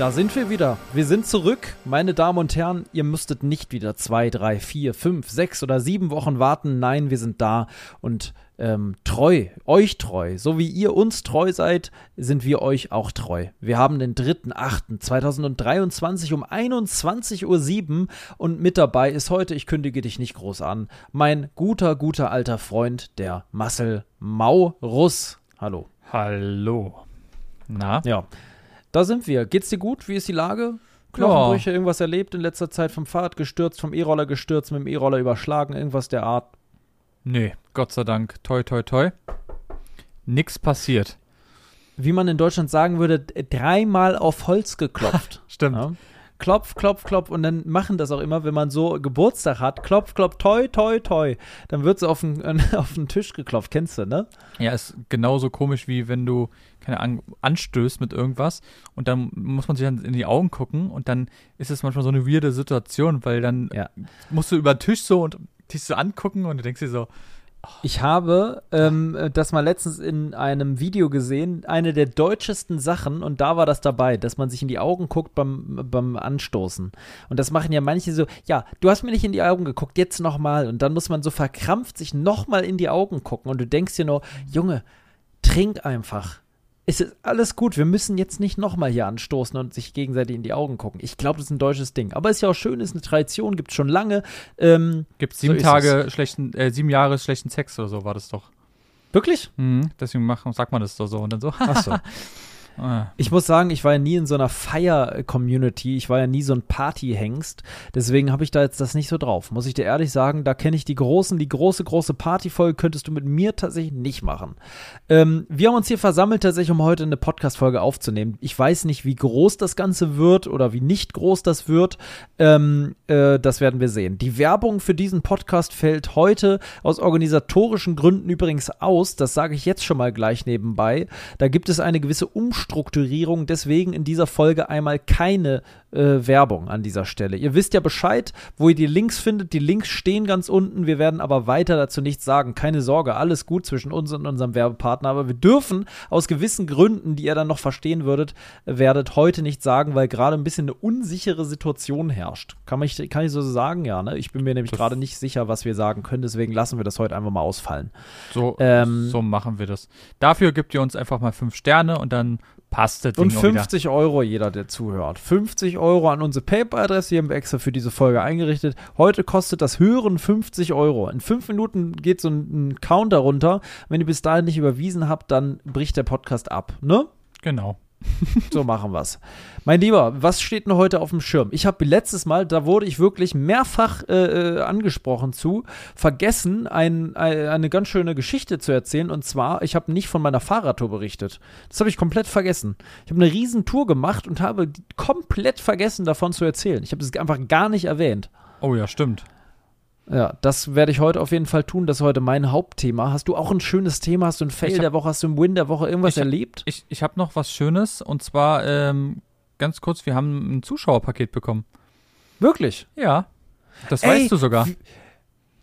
Da sind wir wieder. Wir sind zurück. Meine Damen und Herren, ihr müsstet nicht wieder zwei, drei, vier, fünf, sechs oder sieben Wochen warten. Nein, wir sind da und ähm, treu, euch treu. So wie ihr uns treu seid, sind wir euch auch treu. Wir haben den 3.8.2023 um 21.07 Uhr und mit dabei ist heute, ich kündige dich nicht groß an, mein guter, guter alter Freund, der Marcel Maurus. Hallo. Hallo. Na? Ja. Da sind wir. Geht's dir gut? Wie ist die Lage? Knochenbrüche, ja. irgendwas erlebt in letzter Zeit vom Fahrrad gestürzt, vom E-Roller gestürzt, mit dem E-Roller überschlagen, irgendwas der Art? Nee, Gott sei Dank. Toi, toi, toi. Nix passiert. Wie man in Deutschland sagen würde, dreimal auf Holz geklopft. Stimmt. Ja? Klopf, klopf, klopf und dann machen das auch immer, wenn man so Geburtstag hat, klopf, klopf, toi, toi, toi. Dann wird so auf den, auf den Tisch geklopft, kennst du, ne? Ja, ist genauso komisch, wie wenn du, keine Ahnung, anstößt mit irgendwas und dann muss man sich dann in die Augen gucken und dann ist es manchmal so eine weirde Situation, weil dann ja. musst du über den Tisch so und dich so angucken und du denkst dir so, ich habe ähm, das mal letztens in einem Video gesehen, eine der deutschesten Sachen, und da war das dabei, dass man sich in die Augen guckt beim, beim Anstoßen. Und das machen ja manche so, ja, du hast mir nicht in die Augen geguckt, jetzt nochmal. Und dann muss man so verkrampft sich nochmal in die Augen gucken. Und du denkst dir nur, Junge, trink einfach es ist alles gut. Wir müssen jetzt nicht nochmal hier anstoßen und sich gegenseitig in die Augen gucken. Ich glaube, das ist ein deutsches Ding. Aber ist ja auch schön, ist eine Tradition, gibt es schon lange. Ähm, gibt sieben so Tage schlechten, äh, sieben Jahre schlechten Sex oder so war das doch. Wirklich? Mhm, deswegen machen, sagt man das doch so und dann so. Ach so. Ah. Ich muss sagen, ich war ja nie in so einer Feier-Community. Ich war ja nie so ein Party-Hengst. Deswegen habe ich da jetzt das nicht so drauf. Muss ich dir ehrlich sagen, da kenne ich die großen, die große, große Partyfolge könntest du mit mir tatsächlich nicht machen. Ähm, wir haben uns hier versammelt, tatsächlich, um heute eine Podcast-Folge aufzunehmen. Ich weiß nicht, wie groß das Ganze wird oder wie nicht groß das wird. Ähm, äh, das werden wir sehen. Die Werbung für diesen Podcast fällt heute aus organisatorischen Gründen übrigens aus. Das sage ich jetzt schon mal gleich nebenbei. Da gibt es eine gewisse Umstellung Umstrukturierung. Deswegen in dieser Folge einmal keine äh, Werbung an dieser Stelle. Ihr wisst ja Bescheid, wo ihr die Links findet. Die Links stehen ganz unten. Wir werden aber weiter dazu nichts sagen. Keine Sorge, alles gut zwischen uns und unserem Werbepartner. Aber wir dürfen aus gewissen Gründen, die ihr dann noch verstehen würdet, werdet heute nicht sagen, weil gerade ein bisschen eine unsichere Situation herrscht. Kann, ich, kann ich so sagen? Ja, ne? Ich bin mir nämlich gerade nicht sicher, was wir sagen können. Deswegen lassen wir das heute einfach mal ausfallen. So, ähm, so machen wir das. Dafür gebt ihr uns einfach mal fünf Sterne und dann passt das Ding Und 50 Euro jeder, der zuhört. 50 Euro an unsere PayPal-Adresse, die haben wir extra für diese Folge eingerichtet. Heute kostet das Hören 50 Euro. In fünf Minuten geht so ein, ein Counter runter. Wenn ihr bis dahin nicht überwiesen habt, dann bricht der Podcast ab, ne? Genau. so machen wir's. Mein Lieber, was steht denn heute auf dem Schirm? Ich habe letztes Mal, da wurde ich wirklich mehrfach äh, äh, angesprochen zu, vergessen, ein, ein, eine ganz schöne Geschichte zu erzählen. Und zwar, ich habe nicht von meiner Fahrradtour berichtet. Das habe ich komplett vergessen. Ich habe eine riesen Tour gemacht und habe komplett vergessen, davon zu erzählen. Ich habe es einfach gar nicht erwähnt. Oh ja, stimmt. Ja, das werde ich heute auf jeden Fall tun. Das ist heute mein Hauptthema. Hast du auch ein schönes Thema? Hast du ein Fail hab, der Woche? Hast du ein Win der Woche? Irgendwas ich, erlebt? Ich, ich habe noch was Schönes. Und zwar, ähm, ganz kurz, wir haben ein Zuschauerpaket bekommen. Wirklich? Ja. Das Ey, weißt du sogar.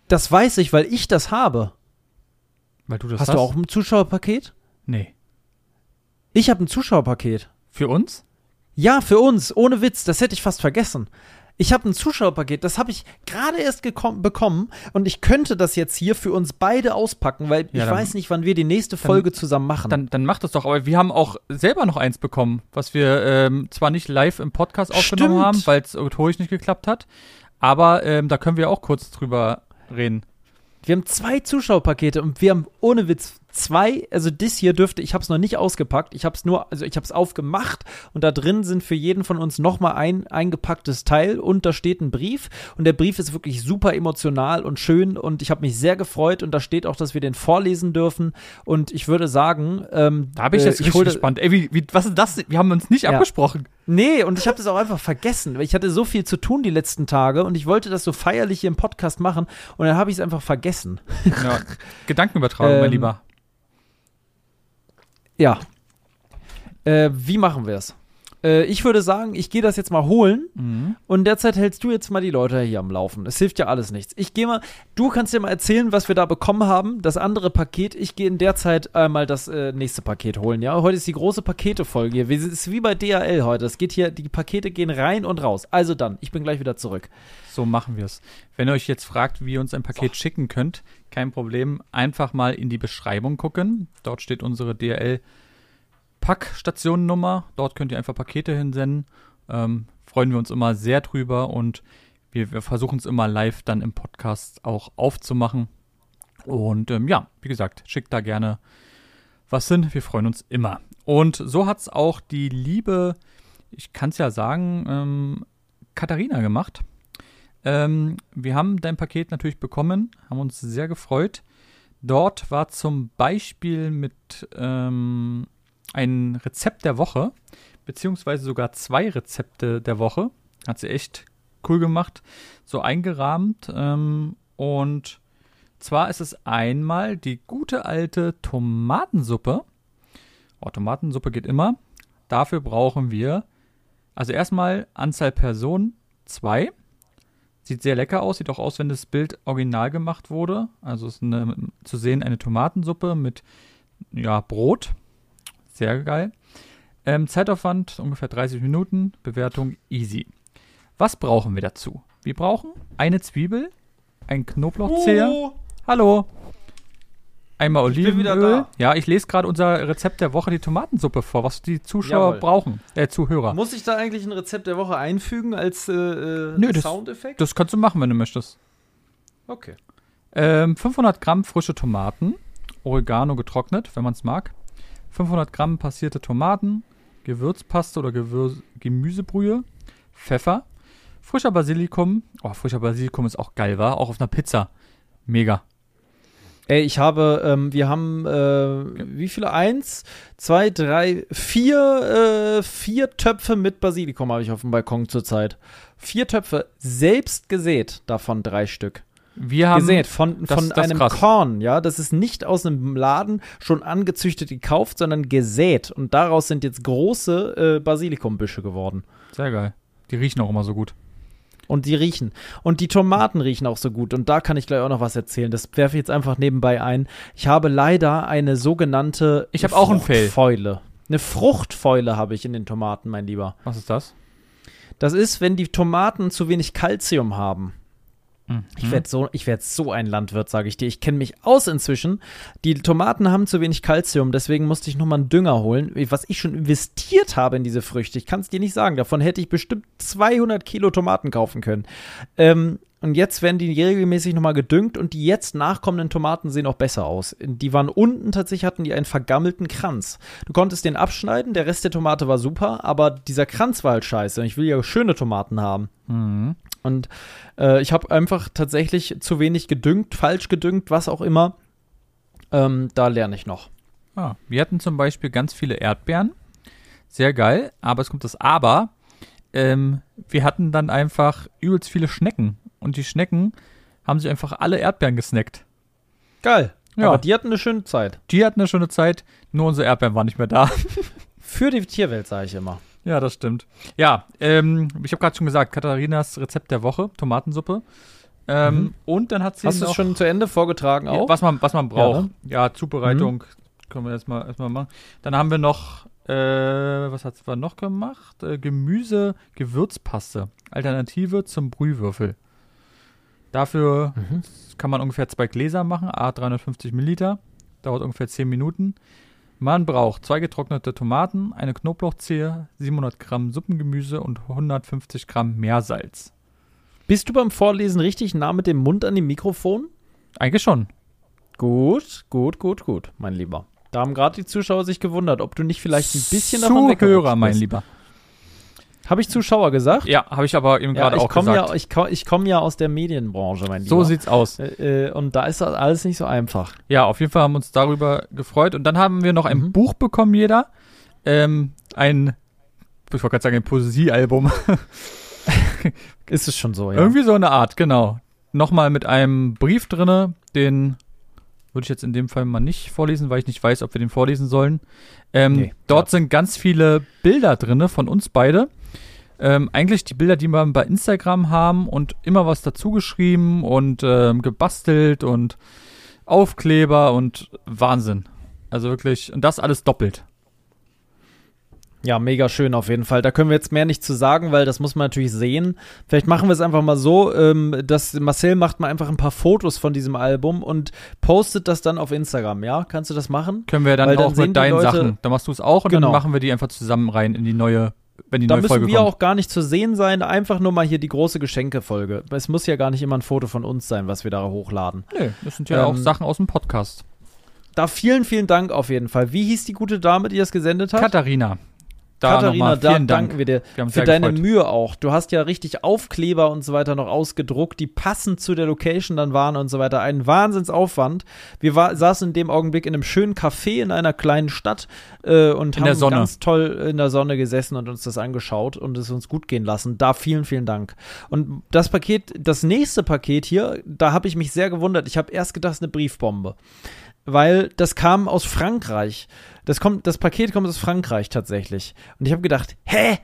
Das weiß ich, weil ich das habe. Weil du das hast. Hast du auch ein Zuschauerpaket? Nee. Ich habe ein Zuschauerpaket. Für uns? Ja, für uns. Ohne Witz. Das hätte ich fast vergessen. Ich habe ein Zuschauerpaket, das habe ich gerade erst bekommen und ich könnte das jetzt hier für uns beide auspacken, weil ja, ich weiß nicht, wann wir die nächste Folge dann, zusammen machen. Dann, dann mach das doch, aber wir haben auch selber noch eins bekommen, was wir ähm, zwar nicht live im Podcast aufgenommen Stimmt. haben, weil es rhetorisch nicht geklappt hat, aber ähm, da können wir auch kurz drüber reden. Wir haben zwei Zuschauerpakete und wir haben ohne Witz zwei, also das hier dürfte, ich habe es noch nicht ausgepackt, ich habe es nur, also ich habe es aufgemacht und da drin sind für jeden von uns nochmal ein eingepacktes Teil und da steht ein Brief und der Brief ist wirklich super emotional und schön und ich habe mich sehr gefreut und da steht auch, dass wir den vorlesen dürfen und ich würde sagen, ähm, da bin ich jetzt äh, ich richtig gespannt. Ey, wie, wie, was ist das? Wir haben uns nicht ja. abgesprochen. Nee, und ich habe das auch einfach vergessen, weil ich hatte so viel zu tun die letzten Tage und ich wollte das so feierlich hier im Podcast machen und dann habe ich es einfach vergessen. Ja, Gedankenübertragung, ähm, mein Lieber. Ja. Äh, wie machen wir es? Äh, ich würde sagen, ich gehe das jetzt mal holen mhm. und derzeit hältst du jetzt mal die Leute hier am Laufen. Es hilft ja alles nichts. Ich gehe mal, du kannst dir mal erzählen, was wir da bekommen haben, das andere Paket. Ich gehe in der Zeit einmal das äh, nächste Paket holen, ja? Heute ist die große Pakete-Folge hier. Es ist wie bei DHL heute. Es geht hier, die Pakete gehen rein und raus. Also dann, ich bin gleich wieder zurück. So machen wir es. Wenn ihr euch jetzt fragt, wie ihr uns ein Paket so. schicken könnt, kein Problem, einfach mal in die Beschreibung gucken. Dort steht unsere DHL Packstationennummer. Dort könnt ihr einfach Pakete hinsenden. Ähm, freuen wir uns immer sehr drüber und wir, wir versuchen es immer live dann im Podcast auch aufzumachen. Und ähm, ja, wie gesagt, schickt da gerne was hin. Wir freuen uns immer. Und so hat es auch die liebe, ich kann es ja sagen, ähm, Katharina gemacht. Ähm, wir haben dein Paket natürlich bekommen, haben uns sehr gefreut. Dort war zum Beispiel mit ähm, ein Rezept der Woche, beziehungsweise sogar zwei Rezepte der Woche. Hat sie echt cool gemacht, so eingerahmt. Ähm, und zwar ist es einmal die gute alte Tomatensuppe. Oh, Tomatensuppe geht immer. Dafür brauchen wir, also erstmal Anzahl Personen, zwei. Sieht sehr lecker aus, sieht auch aus, wenn das Bild original gemacht wurde. Also ist eine, zu sehen eine Tomatensuppe mit ja, Brot, sehr geil. Ähm, Zeitaufwand ungefähr 30 Minuten. Bewertung easy. Was brauchen wir dazu? Wir brauchen eine Zwiebel, ein Knoblauchzeher. Oh. Hallo. Einmal Olivenöl. Ja, ich lese gerade unser Rezept der Woche, die Tomatensuppe vor, was die Zuschauer Jawohl. brauchen, äh, Zuhörer. Muss ich da eigentlich ein Rezept der Woche einfügen als äh, äh Nö, Soundeffekt? Das, das kannst du machen, wenn du möchtest. Okay. Ähm, 500 Gramm frische Tomaten, Oregano getrocknet, wenn man es mag. 500 Gramm passierte Tomaten, Gewürzpaste oder Gewür Gemüsebrühe, Pfeffer, frischer Basilikum. Oh, frischer Basilikum ist auch geil, war Auch auf einer Pizza. Mega. Ey, ich habe, ähm, wir haben, äh, wie viele? Eins, zwei, drei, vier, äh, vier Töpfe mit Basilikum habe ich auf dem Balkon zurzeit. Vier Töpfe selbst gesät, davon drei Stück. Wir haben gesät von, von das, einem Korn, ja. Das ist nicht aus einem Laden schon angezüchtet gekauft, sondern gesät. Und daraus sind jetzt große äh, Basilikumbüsche geworden. Sehr geil. Die riechen auch immer so gut. Und die riechen. Und die Tomaten riechen auch so gut. Und da kann ich gleich auch noch was erzählen. Das werfe ich jetzt einfach nebenbei ein. Ich habe leider eine sogenannte Ich habe auch ein. Fäule. Eine Fruchtfäule habe ich in den Tomaten, mein Lieber. Was ist das? Das ist, wenn die Tomaten zu wenig Kalzium haben. Mhm. Ich werde so, werd so ein Landwirt, sage ich dir. Ich kenne mich aus inzwischen. Die Tomaten haben zu wenig Kalzium, deswegen musste ich nochmal einen Dünger holen. Was ich schon investiert habe in diese Früchte, ich kann es dir nicht sagen. Davon hätte ich bestimmt 200 Kilo Tomaten kaufen können. Ähm, und jetzt werden die regelmäßig nochmal gedüngt und die jetzt nachkommenden Tomaten sehen auch besser aus. Die waren unten tatsächlich, hatten die einen vergammelten Kranz. Du konntest den abschneiden, der Rest der Tomate war super, aber dieser Kranz war halt scheiße. Und ich will ja schöne Tomaten haben. Mhm. Und äh, ich habe einfach tatsächlich zu wenig gedüngt, falsch gedüngt, was auch immer. Ähm, da lerne ich noch. Ah, wir hatten zum Beispiel ganz viele Erdbeeren. Sehr geil, aber es kommt das Aber. Ähm, wir hatten dann einfach übelst viele Schnecken. Und die Schnecken haben sich einfach alle Erdbeeren gesnackt. Geil. Ja. Aber die hatten eine schöne Zeit. Die hatten eine schöne Zeit, nur unsere Erdbeeren waren nicht mehr da. Für die Tierwelt, sage ich immer. Ja, das stimmt. Ja, ähm, ich habe gerade schon gesagt, Katharinas Rezept der Woche, Tomatensuppe. Ähm, mhm. Und dann hat sie. Hast du es schon zu Ende vorgetragen auch? Ja, was, man, was man braucht. Ja, ne? ja Zubereitung mhm. können wir erstmal erstmal machen. Dann haben wir noch, äh, was hat sie noch gemacht? Äh, Gemüse, Gewürzpaste. Alternative zum Brühwürfel. Dafür mhm. kann man ungefähr zwei Gläser machen, a 350 Milliliter. Dauert ungefähr 10 Minuten. Man braucht zwei getrocknete Tomaten, eine Knoblauchzehe, 700 Gramm Suppengemüse und 150 Gramm Meersalz. Bist du beim Vorlesen richtig nah mit dem Mund an dem Mikrofon? Eigentlich schon. Gut, gut, gut, gut, mein Lieber. Da haben gerade die Zuschauer sich gewundert, ob du nicht vielleicht ein bisschen davon Zuhörer, mein Lieber. Habe ich Zuschauer gesagt? Ja, habe ich aber eben ja, gerade auch gesagt. Ja, ich komme ich komm ja aus der Medienbranche, mein Lieber. So sieht's aus. Äh, äh, und da ist das alles nicht so einfach. Ja, auf jeden Fall haben wir uns darüber gefreut. Und dann haben wir noch ein mhm. Buch bekommen, jeder. Ähm, ein, ich wollte gerade sagen, ein Poesiealbum. ist es schon so, ja. Irgendwie so eine Art, genau. Nochmal mit einem Brief drinne, den würde ich jetzt in dem Fall mal nicht vorlesen, weil ich nicht weiß, ob wir den vorlesen sollen. Ähm, nee, dort sind ganz viele Bilder drin von uns beide. Ähm, eigentlich die Bilder, die wir bei Instagram haben und immer was dazu geschrieben und ähm, gebastelt und Aufkleber und Wahnsinn. Also wirklich, und das alles doppelt. Ja, mega schön auf jeden Fall. Da können wir jetzt mehr nicht zu sagen, weil das muss man natürlich sehen. Vielleicht machen wir es einfach mal so, ähm, dass Marcel macht mal einfach ein paar Fotos von diesem Album und postet das dann auf Instagram, ja? Kannst du das machen? Können wir dann, weil auch mit deinen Leute, Sachen. Dann machst du es auch und genau. dann machen wir die einfach zusammen rein in die neue wenn die da neue müssen Folge wir kommt. auch gar nicht zu sehen sein, einfach nur mal hier die große Geschenkefolge. Es muss ja gar nicht immer ein Foto von uns sein, was wir da hochladen. Nee, das sind ja ähm, auch Sachen aus dem Podcast. Da vielen, vielen Dank auf jeden Fall. Wie hieß die gute Dame, die das gesendet hat? Katharina. Da Katharina, da Dank. danken wir dir wir für deine gefreut. Mühe auch. Du hast ja richtig Aufkleber und so weiter noch ausgedruckt, die passend zu der Location dann waren und so weiter. Ein Wahnsinnsaufwand. Wir war, saßen in dem Augenblick in einem schönen Café in einer kleinen Stadt äh, und in haben ganz toll in der Sonne gesessen und uns das angeschaut und es uns gut gehen lassen. Da vielen, vielen Dank. Und das Paket, das nächste Paket hier, da habe ich mich sehr gewundert. Ich habe erst gedacht, es ist eine Briefbombe weil das kam aus Frankreich. Das, kommt, das Paket kommt aus Frankreich tatsächlich. Und ich habe gedacht, hä?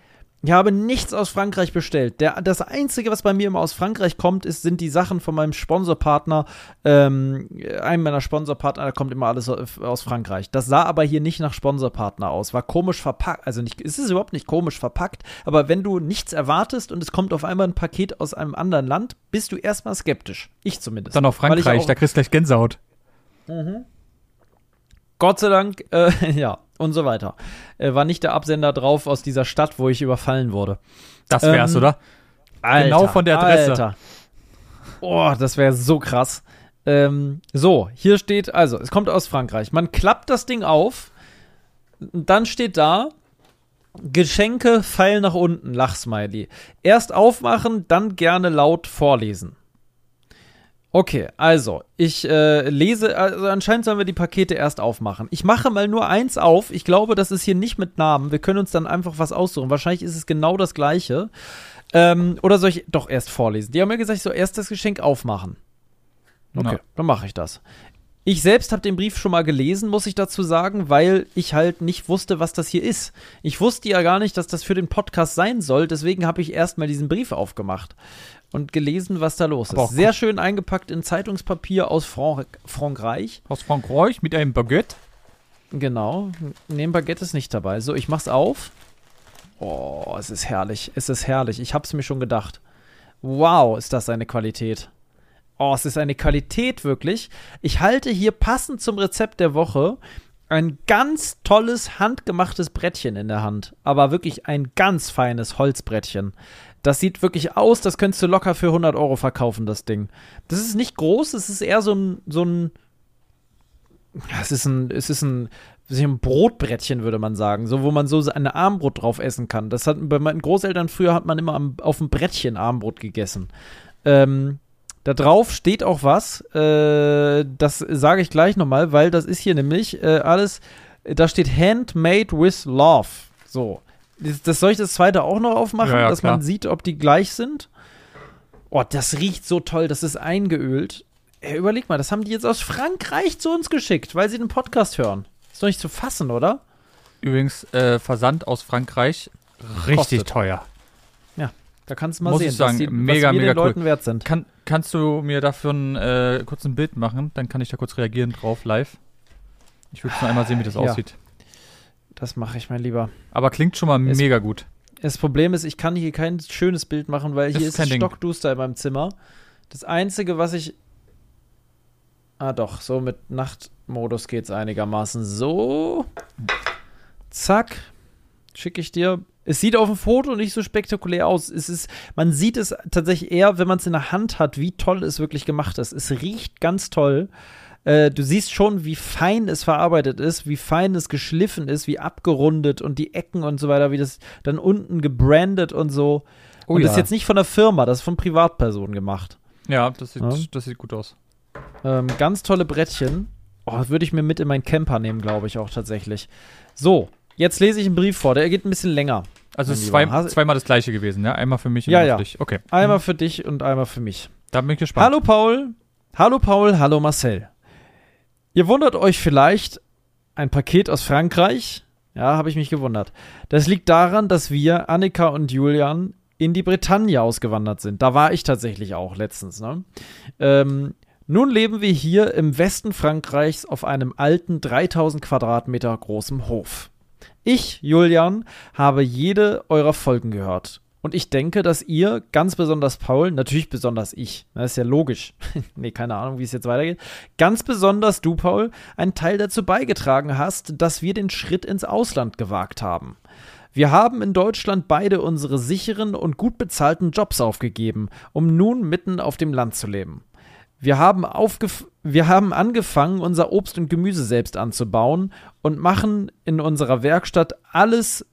Ich habe nichts aus Frankreich bestellt. Der, das Einzige, was bei mir immer aus Frankreich kommt, ist, sind die Sachen von meinem Sponsorpartner. Ähm, einem meiner Sponsorpartner, da kommt immer alles aus Frankreich. Das sah aber hier nicht nach Sponsorpartner aus. War komisch verpackt. Also nicht, es ist überhaupt nicht komisch verpackt. Aber wenn du nichts erwartest und es kommt auf einmal ein Paket aus einem anderen Land, bist du erstmal skeptisch. Ich zumindest. Dann auf Frankreich, da kriegst du gleich Gänsehaut. Mhm. Gott sei Dank, äh, ja, und so weiter. Äh, war nicht der Absender drauf aus dieser Stadt, wo ich überfallen wurde. Das wär's, ähm, oder? Alter, genau von der Adresse. Alter. Oh, das wäre so krass. Ähm, so, hier steht, also, es kommt aus Frankreich. Man klappt das Ding auf, dann steht da, Geschenke, Pfeil nach unten, Lachsmiley. Erst aufmachen, dann gerne laut vorlesen. Okay, also, ich äh, lese, also anscheinend sollen wir die Pakete erst aufmachen. Ich mache mal nur eins auf. Ich glaube, das ist hier nicht mit Namen. Wir können uns dann einfach was aussuchen. Wahrscheinlich ist es genau das gleiche. Ähm, oder soll ich doch erst vorlesen? Die haben mir gesagt, ich soll erst das Geschenk aufmachen. Okay, ja. dann mache ich das. Ich selbst habe den Brief schon mal gelesen, muss ich dazu sagen, weil ich halt nicht wusste, was das hier ist. Ich wusste ja gar nicht, dass das für den Podcast sein soll, deswegen habe ich erst mal diesen Brief aufgemacht und gelesen, was da los ist. Sehr schön eingepackt in Zeitungspapier aus Frank Frankreich. Aus Frankreich mit einem Baguette. Genau. Nee, Baguette ist nicht dabei. So, ich mach's auf. Oh, es ist herrlich. Es ist herrlich. Ich hab's mir schon gedacht. Wow, ist das eine Qualität. Oh, es ist eine Qualität wirklich. Ich halte hier passend zum Rezept der Woche ein ganz tolles handgemachtes Brettchen in der Hand. Aber wirklich ein ganz feines Holzbrettchen. Das sieht wirklich aus, das könntest du locker für 100 Euro verkaufen, das Ding. Das ist nicht groß, es ist eher so ein, so ein, es ist ein, es ist ein, ein Brotbrettchen, würde man sagen, so wo man so eine Armbrot drauf essen kann. Das hat bei meinen Großeltern früher hat man immer am, auf dem Brettchen Armbrot gegessen. Ähm, da drauf steht auch was, äh, das sage ich gleich nochmal, weil das ist hier nämlich äh, alles, da steht Handmade with Love. So. Das soll ich das zweite auch noch aufmachen, ja, ja, dass klar. man sieht, ob die gleich sind? Oh, das riecht so toll, das ist eingeölt. Ey, überleg mal, das haben die jetzt aus Frankreich zu uns geschickt, weil sie den Podcast hören. Ist doch nicht zu fassen, oder? Übrigens, äh, Versand aus Frankreich richtig kostet. teuer. Ja, da kannst du mal Muss sehen, ich sagen, die, mega, was wir mega den Leuten wert sind. Kann, kannst du mir dafür ein äh, kurz ein Bild machen? Dann kann ich da kurz reagieren drauf, live. Ich würde nur einmal sehen, wie das ja. aussieht. Das mache ich, mein Lieber. Aber klingt schon mal es, mega gut. Das Problem ist, ich kann hier kein schönes Bild machen, weil hier ist, ist stockduster in meinem Zimmer. Das Einzige, was ich. Ah, doch, so mit Nachtmodus geht es einigermaßen. So. Zack. Schicke ich dir. Es sieht auf dem Foto nicht so spektakulär aus. Es ist, man sieht es tatsächlich eher, wenn man es in der Hand hat, wie toll es wirklich gemacht ist. Es riecht ganz toll. Äh, du siehst schon, wie fein es verarbeitet ist, wie fein es geschliffen ist, wie abgerundet und die Ecken und so weiter, wie das dann unten gebrandet und so. Oh, und ja. das ist jetzt nicht von der Firma, das ist von Privatpersonen gemacht. Ja, das sieht, ja. Das sieht gut aus. Ähm, ganz tolle Brettchen. Oh, würde ich mir mit in meinen Camper nehmen, glaube ich auch tatsächlich. So, jetzt lese ich einen Brief vor, der geht ein bisschen länger. Also es ist zwei, zweimal das gleiche gewesen, ja? Einmal für mich und ja, ja. für dich. Okay. Einmal für dich und einmal für mich. Da bin ich gespannt. Hallo Paul. Hallo Paul, hallo Marcel. Ihr wundert euch vielleicht, ein Paket aus Frankreich? Ja, habe ich mich gewundert. Das liegt daran, dass wir, Annika und Julian, in die Bretagne ausgewandert sind. Da war ich tatsächlich auch letztens. Ne? Ähm, nun leben wir hier im Westen Frankreichs auf einem alten 3000 Quadratmeter großen Hof. Ich, Julian, habe jede eurer Folgen gehört. Und ich denke, dass ihr, ganz besonders Paul, natürlich besonders ich, das ist ja logisch, nee, keine Ahnung, wie es jetzt weitergeht, ganz besonders du, Paul, einen Teil dazu beigetragen hast, dass wir den Schritt ins Ausland gewagt haben. Wir haben in Deutschland beide unsere sicheren und gut bezahlten Jobs aufgegeben, um nun mitten auf dem Land zu leben. Wir haben, wir haben angefangen, unser Obst und Gemüse selbst anzubauen und machen in unserer Werkstatt alles,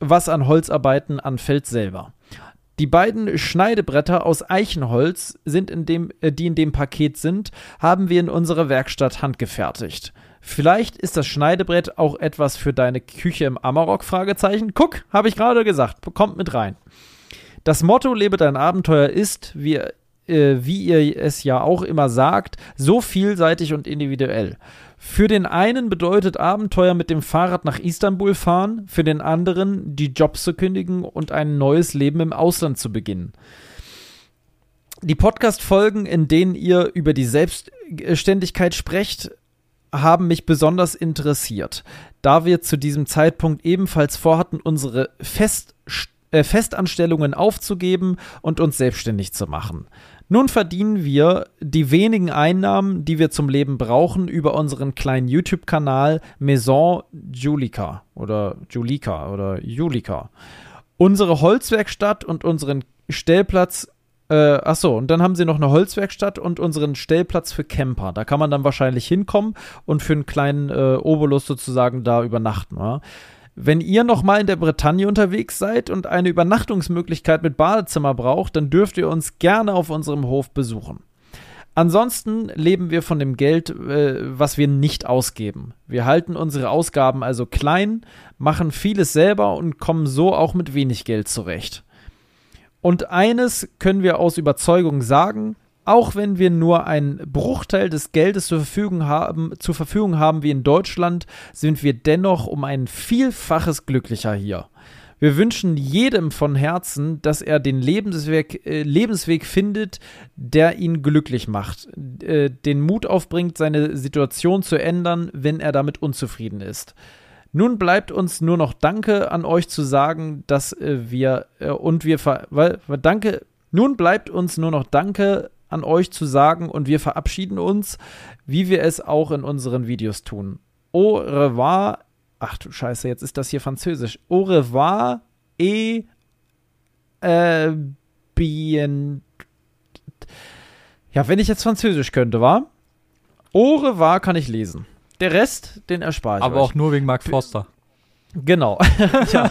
was an Holzarbeiten anfällt, selber. Die beiden Schneidebretter aus Eichenholz, sind in dem, äh, die in dem Paket sind, haben wir in unserer Werkstatt handgefertigt. Vielleicht ist das Schneidebrett auch etwas für deine Küche im Amarok? Fragezeichen. Guck, habe ich gerade gesagt. Kommt mit rein. Das Motto Lebe dein Abenteuer ist, wie äh, wie ihr es ja auch immer sagt, so vielseitig und individuell. Für den einen bedeutet Abenteuer mit dem Fahrrad nach Istanbul fahren, für den anderen die Jobs zu kündigen und ein neues Leben im Ausland zu beginnen. Die Podcast-Folgen, in denen ihr über die Selbstständigkeit sprecht, haben mich besonders interessiert, da wir zu diesem Zeitpunkt ebenfalls vorhatten, unsere Fest, äh, Festanstellungen aufzugeben und uns selbstständig zu machen. Nun verdienen wir die wenigen Einnahmen, die wir zum Leben brauchen, über unseren kleinen YouTube-Kanal Maison Julika oder Julika oder Julika. Unsere Holzwerkstatt und unseren Stellplatz äh, achso, und dann haben sie noch eine Holzwerkstatt und unseren Stellplatz für Camper. Da kann man dann wahrscheinlich hinkommen und für einen kleinen äh, Obolus sozusagen da übernachten. Ja? Wenn ihr nochmal in der Bretagne unterwegs seid und eine Übernachtungsmöglichkeit mit Badezimmer braucht, dann dürft ihr uns gerne auf unserem Hof besuchen. Ansonsten leben wir von dem Geld, äh, was wir nicht ausgeben. Wir halten unsere Ausgaben also klein, machen vieles selber und kommen so auch mit wenig Geld zurecht. Und eines können wir aus Überzeugung sagen, auch wenn wir nur einen Bruchteil des Geldes zur Verfügung haben, zur Verfügung haben wie in Deutschland, sind wir dennoch um ein Vielfaches glücklicher hier. Wir wünschen jedem von Herzen, dass er den Lebensweg, äh, Lebensweg findet, der ihn glücklich macht, äh, den Mut aufbringt, seine Situation zu ändern, wenn er damit unzufrieden ist. Nun bleibt uns nur noch Danke an euch zu sagen, dass äh, wir äh, und wir weil, Danke. Nun bleibt uns nur noch Danke an euch zu sagen und wir verabschieden uns, wie wir es auch in unseren Videos tun. Au revoir. Ach du Scheiße, jetzt ist das hier Französisch. Au revoir et äh, bien. Ja, wenn ich jetzt Französisch könnte, wa? Au revoir kann ich lesen. Der Rest, den erspare ich Aber euch. auch nur wegen Mark Foster. Genau. ja.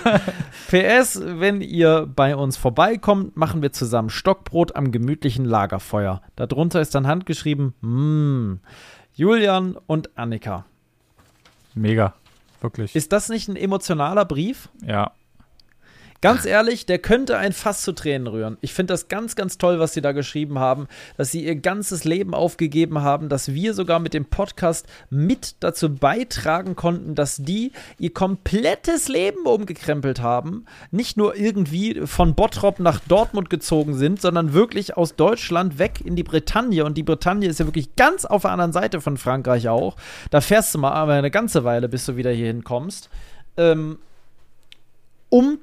PS, wenn ihr bei uns vorbeikommt, machen wir zusammen Stockbrot am gemütlichen Lagerfeuer. Darunter ist dann handgeschrieben, mmm, Julian und Annika. Mega, wirklich. Ist das nicht ein emotionaler Brief? Ja, Ganz ehrlich, der könnte ein Fass zu Tränen rühren. Ich finde das ganz, ganz toll, was sie da geschrieben haben, dass sie ihr ganzes Leben aufgegeben haben, dass wir sogar mit dem Podcast mit dazu beitragen konnten, dass die ihr komplettes Leben umgekrempelt haben. Nicht nur irgendwie von Bottrop nach Dortmund gezogen sind, sondern wirklich aus Deutschland weg in die Bretagne. Und die Bretagne ist ja wirklich ganz auf der anderen Seite von Frankreich auch. Da fährst du mal aber eine ganze Weile, bis du wieder hier hinkommst. Ähm, um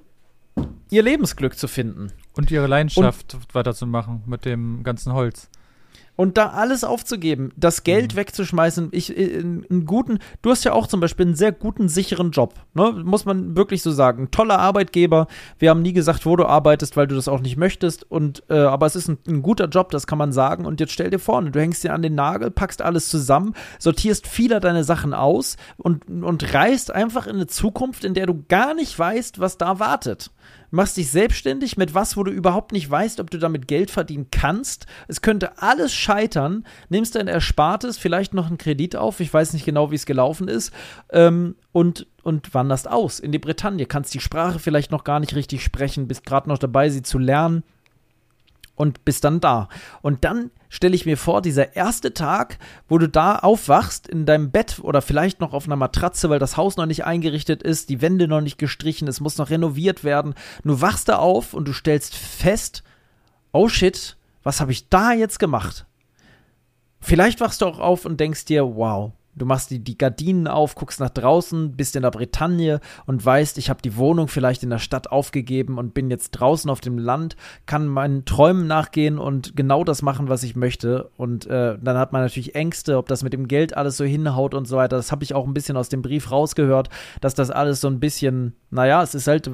ihr Lebensglück zu finden. Und ihre Leidenschaft und, weiterzumachen mit dem ganzen Holz. und da alles aufzugeben, das Geld mhm. wegzuschmeißen, ich äh, einen guten, du hast ja auch zum Beispiel einen sehr guten, sicheren Job, ne? muss man wirklich so sagen. Toller Arbeitgeber. Wir haben nie gesagt, wo du arbeitest, weil du das auch nicht möchtest. Und äh, aber es ist ein, ein, guter Job, das kann man sagen. Und jetzt stell dir vor, du hängst dir an den Nagel, packst alles zusammen, sortierst vieler deine Sachen aus und, und reist einfach in eine Zukunft, in der du gar nicht weißt, was da wartet machst dich selbstständig mit was, wo du überhaupt nicht weißt, ob du damit Geld verdienen kannst. Es könnte alles scheitern. Nimmst dein Erspartes, vielleicht noch einen Kredit auf, ich weiß nicht genau, wie es gelaufen ist, ähm, und, und wanderst aus in die Bretagne. Kannst die Sprache vielleicht noch gar nicht richtig sprechen, bist gerade noch dabei, sie zu lernen und bist dann da. Und dann stelle ich mir vor, dieser erste Tag, wo du da aufwachst in deinem Bett oder vielleicht noch auf einer Matratze, weil das Haus noch nicht eingerichtet ist, die Wände noch nicht gestrichen, es muss noch renoviert werden. Du wachst da auf und du stellst fest, oh shit, was habe ich da jetzt gemacht? Vielleicht wachst du auch auf und denkst dir, wow, Du machst die, die Gardinen auf, guckst nach draußen, bist in der Bretagne und weißt, ich habe die Wohnung vielleicht in der Stadt aufgegeben und bin jetzt draußen auf dem Land, kann meinen Träumen nachgehen und genau das machen, was ich möchte. Und äh, dann hat man natürlich Ängste, ob das mit dem Geld alles so hinhaut und so weiter. Das habe ich auch ein bisschen aus dem Brief rausgehört, dass das alles so ein bisschen, naja, es ist halt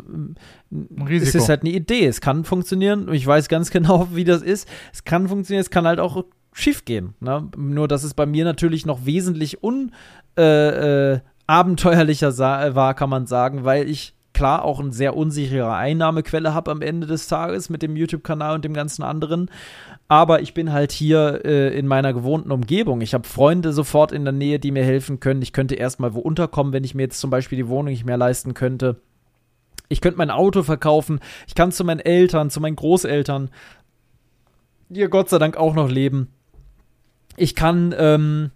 Risiko. Es ist halt eine Idee. Es kann funktionieren. Ich weiß ganz genau, wie das ist. Es kann funktionieren, es kann halt auch schief gehen. Ne? Nur, dass es bei mir natürlich noch wesentlich un, äh, äh, abenteuerlicher war, kann man sagen, weil ich klar auch eine sehr unsichere Einnahmequelle habe am Ende des Tages mit dem YouTube-Kanal und dem ganzen anderen. Aber ich bin halt hier äh, in meiner gewohnten Umgebung. Ich habe Freunde sofort in der Nähe, die mir helfen können. Ich könnte erstmal wo unterkommen, wenn ich mir jetzt zum Beispiel die Wohnung nicht mehr leisten könnte. Ich könnte mein Auto verkaufen. Ich kann zu meinen Eltern, zu meinen Großeltern, die ja Gott sei Dank auch noch leben ich kann, ähm,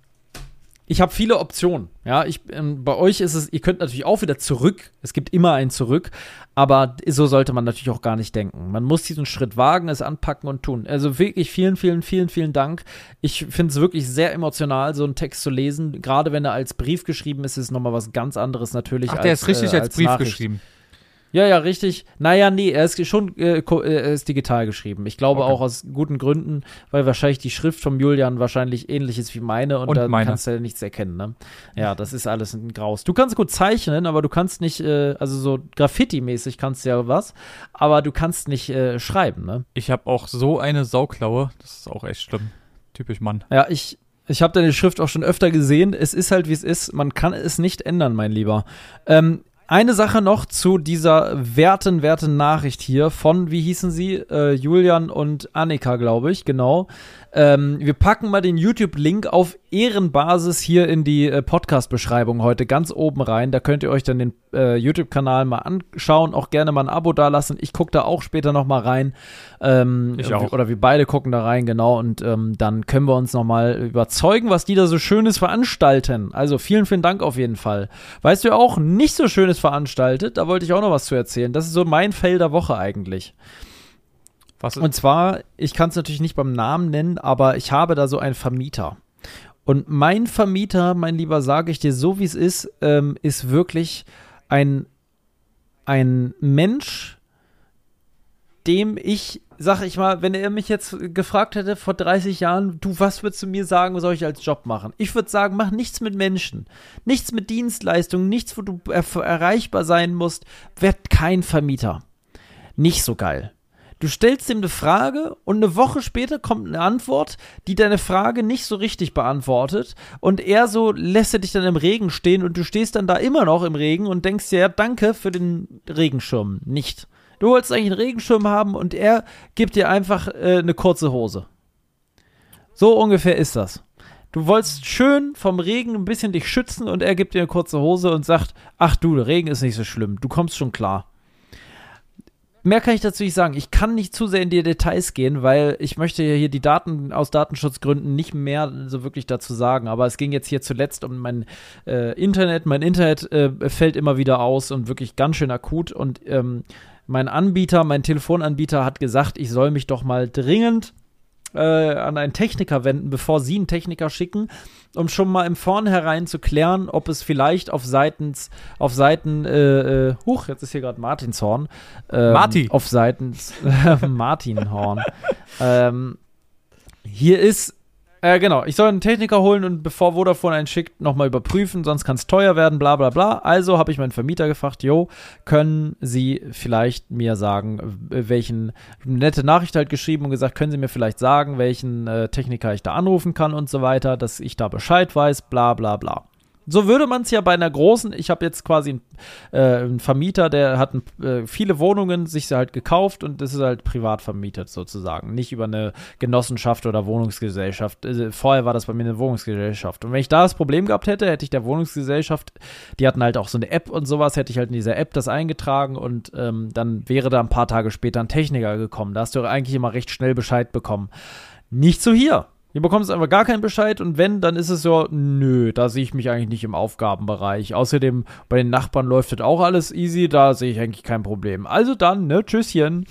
ich habe viele Optionen. Ja, ich, ähm, bei euch ist es, ihr könnt natürlich auch wieder zurück. Es gibt immer ein Zurück, aber so sollte man natürlich auch gar nicht denken. Man muss diesen Schritt wagen, es anpacken und tun. Also wirklich vielen, vielen, vielen, vielen Dank. Ich finde es wirklich sehr emotional, so einen Text zu lesen. Gerade wenn er als Brief geschrieben ist, ist es nochmal was ganz anderes natürlich. Ach, der als, ist richtig äh, als, als Brief Nachricht. geschrieben. Ja, ja, richtig. Naja, nee, er ist schon äh, äh, er ist digital geschrieben. Ich glaube okay. auch aus guten Gründen, weil wahrscheinlich die Schrift von Julian wahrscheinlich ähnlich ist wie meine und, und da meine. kannst du ja nichts erkennen. Ne? Ja, das ist alles ein Graus. Du kannst gut zeichnen, aber du kannst nicht, äh, also so Graffiti-mäßig kannst du ja was, aber du kannst nicht äh, schreiben. Ne? Ich habe auch so eine Sauklaue, das ist auch echt schlimm. Typisch Mann. Ja, ich, ich habe deine Schrift auch schon öfter gesehen. Es ist halt, wie es ist. Man kann es nicht ändern, mein Lieber. Ähm, eine Sache noch zu dieser werten, werten Nachricht hier von, wie hießen sie? Äh, Julian und Annika, glaube ich, genau. Ähm, wir packen mal den YouTube-Link auf Ehrenbasis hier in die äh, Podcast-Beschreibung heute ganz oben rein. Da könnt ihr euch dann den äh, YouTube-Kanal mal anschauen, auch gerne mal ein Abo dalassen. Ich gucke da auch später noch mal rein. Ähm, ich auch. Oder wir beide gucken da rein, genau. Und ähm, dann können wir uns noch mal überzeugen, was die da so Schönes veranstalten. Also vielen, vielen Dank auf jeden Fall. Weißt du auch, nicht so Schönes veranstaltet, da wollte ich auch noch was zu erzählen. Das ist so mein Fail der Woche eigentlich. Was und zwar, ich kann es natürlich nicht beim Namen nennen, aber ich habe da so einen Vermieter. Und mein Vermieter, mein Lieber, sage ich dir so, wie es ist, ähm, ist wirklich ein, ein Mensch, dem ich, sag ich mal, wenn er mich jetzt gefragt hätte vor 30 Jahren, du, was würdest du mir sagen, was soll ich als Job machen? Ich würde sagen, mach nichts mit Menschen, nichts mit Dienstleistungen, nichts, wo du er erreichbar sein musst, werd kein Vermieter. Nicht so geil. Du stellst ihm eine Frage und eine Woche später kommt eine Antwort, die deine Frage nicht so richtig beantwortet. Und er so lässt er dich dann im Regen stehen und du stehst dann da immer noch im Regen und denkst dir, ja, danke für den Regenschirm. Nicht. Du wolltest eigentlich einen Regenschirm haben und er gibt dir einfach äh, eine kurze Hose. So ungefähr ist das. Du wolltest schön vom Regen ein bisschen dich schützen und er gibt dir eine kurze Hose und sagt, ach du, der Regen ist nicht so schlimm, du kommst schon klar. Mehr kann ich dazu nicht sagen. Ich kann nicht zu sehr in die Details gehen, weil ich möchte hier die Daten aus Datenschutzgründen nicht mehr so wirklich dazu sagen. Aber es ging jetzt hier zuletzt um mein äh, Internet. Mein Internet äh, fällt immer wieder aus und wirklich ganz schön akut. Und ähm, mein Anbieter, mein Telefonanbieter hat gesagt, ich soll mich doch mal dringend äh, an einen Techniker wenden, bevor sie einen Techniker schicken um schon mal im Vornherein zu klären, ob es vielleicht auf Seitens, auf Seiten, äh, äh, huch, jetzt ist hier gerade Martinshorn. Ähm, Martin. Auf Seitens, äh, Martinhorn. ähm, hier ist Äh, genau, ich soll einen Techniker holen und bevor Vodafone einen schickt, nochmal überprüfen, sonst kann es teuer werden, bla bla bla. Also habe ich meinen Vermieter gefragt, jo, können Sie vielleicht mir sagen, welchen, nette Nachricht halt geschrieben und gesagt, können Sie mir vielleicht sagen, welchen äh, Techniker ich da anrufen kann und so weiter, dass ich da Bescheid weiß, bla bla bla. So würde man es ja bei einer großen, ich habe jetzt quasi einen, äh, einen, Vermieter, der hat ein, äh, viele Wohnungen sich halt gekauft und das ist halt privat vermietet sozusagen, nicht über eine Genossenschaft oder Wohnungsgesellschaft. Also vorher war das bei mir eine Wohnungsgesellschaft. Und wenn ich da das Problem gehabt hätte, hätte ich der Wohnungsgesellschaft, die hatten halt auch so eine App und sowas, hätte ich halt in dieser App das eingetragen und ähm, dann wäre da ein paar Tage später ein Techniker gekommen. Da hast du eigentlich immer recht schnell Bescheid bekommen. Nicht so hier. Ihr bekommt einfach gar keinen Bescheid und wenn, dann ist es so, nö, da sehe ich mich eigentlich nicht im Aufgabenbereich. Außerdem, bei den Nachbarn läuft das auch alles easy, da sehe ich eigentlich kein Problem. Also dann, ne, tschüsschen.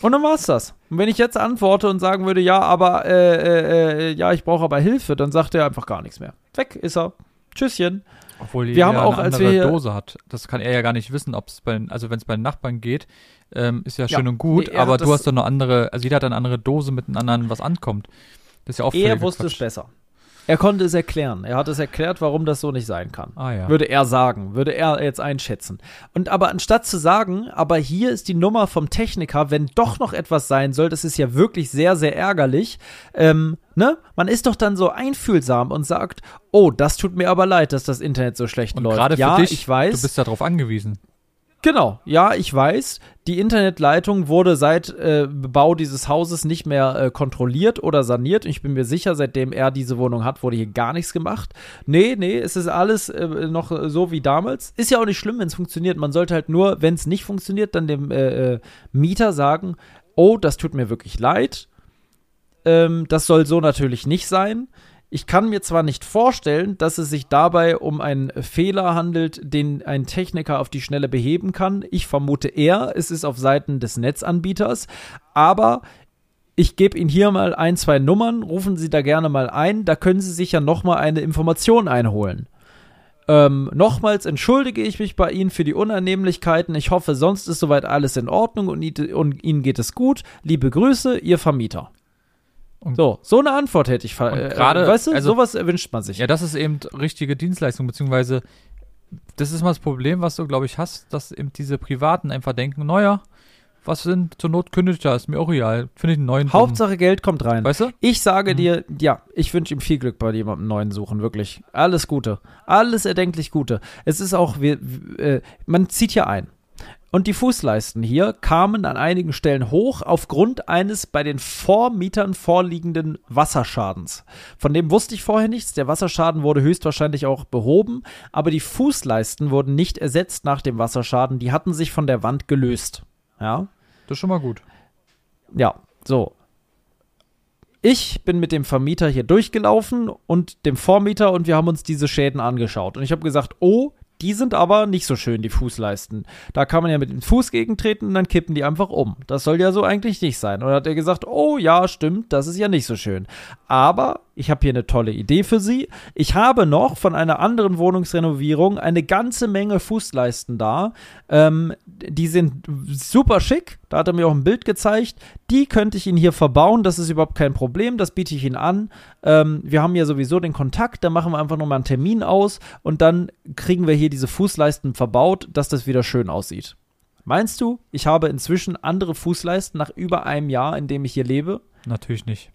Und dann war's das. Und wenn ich jetzt antworte und sagen würde, ja, aber, äh, äh, äh ja, ich brauche aber Hilfe, dann sagt er einfach gar nichts mehr. Weg ist er. Tschüsschen. Obwohl wir haben auch, eine als wir Dose hat. Das kann er ja gar nicht wissen, ob es bei, also wenn es bei den Nachbarn geht, ähm, ist ja schön ja, und gut, nee, aber du hast doch eine andere, also jeder hat eine andere Dose mit einem anderen, was ankommt. Das ist ja auch Er wusste Quatsch. es besser. Er konnte es erklären. Er hat es erklärt, warum das so nicht sein kann. Ah, ja. Würde er sagen, würde er jetzt einschätzen. Und aber anstatt zu sagen, aber hier ist die Nummer vom Techniker, wenn doch noch etwas sein soll, das ist ja wirklich sehr, sehr ärgerlich. Ähm, ne? Man ist doch dann so einfühlsam und sagt, oh, das tut mir aber leid, dass das Internet so schlecht und läuft. Gerade für ja, dich, ich weiß. Du bist darauf angewiesen. Genau, ja, ich weiß. Die Internetleitung wurde seit äh, Bau dieses Hauses nicht mehr äh, kontrolliert oder saniert. Ich bin mir sicher, seitdem er diese Wohnung hat, wurde hier gar nichts gemacht. Nee, nee, es ist alles äh, noch so wie damals. Ist ja auch nicht schlimm, wenn es funktioniert. Man sollte halt nur, wenn es nicht funktioniert, dann dem äh, äh, Mieter sagen, oh, das tut mir wirklich leid. Ähm, das soll so natürlich nicht sein. Ich kann mir zwar nicht vorstellen, dass es sich dabei um einen Fehler handelt, den ein Techniker auf die Schnelle beheben kann. Ich vermute eher, es ist auf Seiten des Netzanbieters, aber ich gebe Ihnen hier mal ein, zwei Nummern, rufen Sie da gerne mal ein, da können Sie sich ja nochmal eine Information einholen. Ähm, nochmals entschuldige ich mich bei Ihnen für die Unannehmlichkeiten. Ich hoffe, sonst ist soweit alles in Ordnung und, und Ihnen geht es gut. Liebe Grüße, Ihr Vermieter. Und so, so eine Antwort hätte ich. Äh, gerade, weißt du, also, sowas erwünscht man sich. Ja, das ist eben richtige Dienstleistung, beziehungsweise das ist mal das Problem, was du, glaube ich, hast, dass eben diese Privaten einfach denken, naja, was sind zur Not kündigt da, ist mir auch real. Finde ich einen neuen. Hauptsache. Geld kommt rein. Weißt du? Ich sage mhm. dir, ja, ich wünsche ihm viel Glück bei jemandem neuen suchen, wirklich. Alles Gute. Alles erdenklich Gute. Es ist auch, wir, äh, man zieht ja ein. Und die Fußleisten hier kamen an einigen Stellen hoch aufgrund eines bei den Vormietern vorliegenden Wasserschadens. Von dem wusste ich vorher nichts. Der Wasserschaden wurde höchstwahrscheinlich auch behoben, aber die Fußleisten wurden nicht ersetzt nach dem Wasserschaden. Die hatten sich von der Wand gelöst. Ja. Das ist schon mal gut. Ja, so. Ich bin mit dem Vermieter hier durchgelaufen und dem Vormieter und wir haben uns diese Schäden angeschaut. Und ich habe gesagt, oh, die sind aber nicht so schön, die Fußleisten. Da kann man ja mit dem Fuß gegentreten und dann kippen die einfach um. Das soll ja so eigentlich nicht sein. Und dann hat er gesagt, oh ja, stimmt, das ist ja nicht so schön. Aber ich habe hier eine tolle Idee für Sie. Ich habe noch von einer anderen Wohnungsrenovierung eine ganze Menge Fußleisten da. Ähm, die sind super schick. Da hat er mir auch ein Bild gezeigt. Die könnte ich Ihnen hier verbauen. Das ist überhaupt kein Problem. Das biete ich Ihnen an. Ähm, wir haben ja sowieso den Kontakt. Da machen wir einfach nochmal einen Termin aus und dann kriegen wir hier diese Fußleisten verbaut, dass das wieder schön aussieht. Meinst du, ich habe inzwischen andere Fußleisten nach über einem Jahr, in dem ich hier lebe? Natürlich nicht.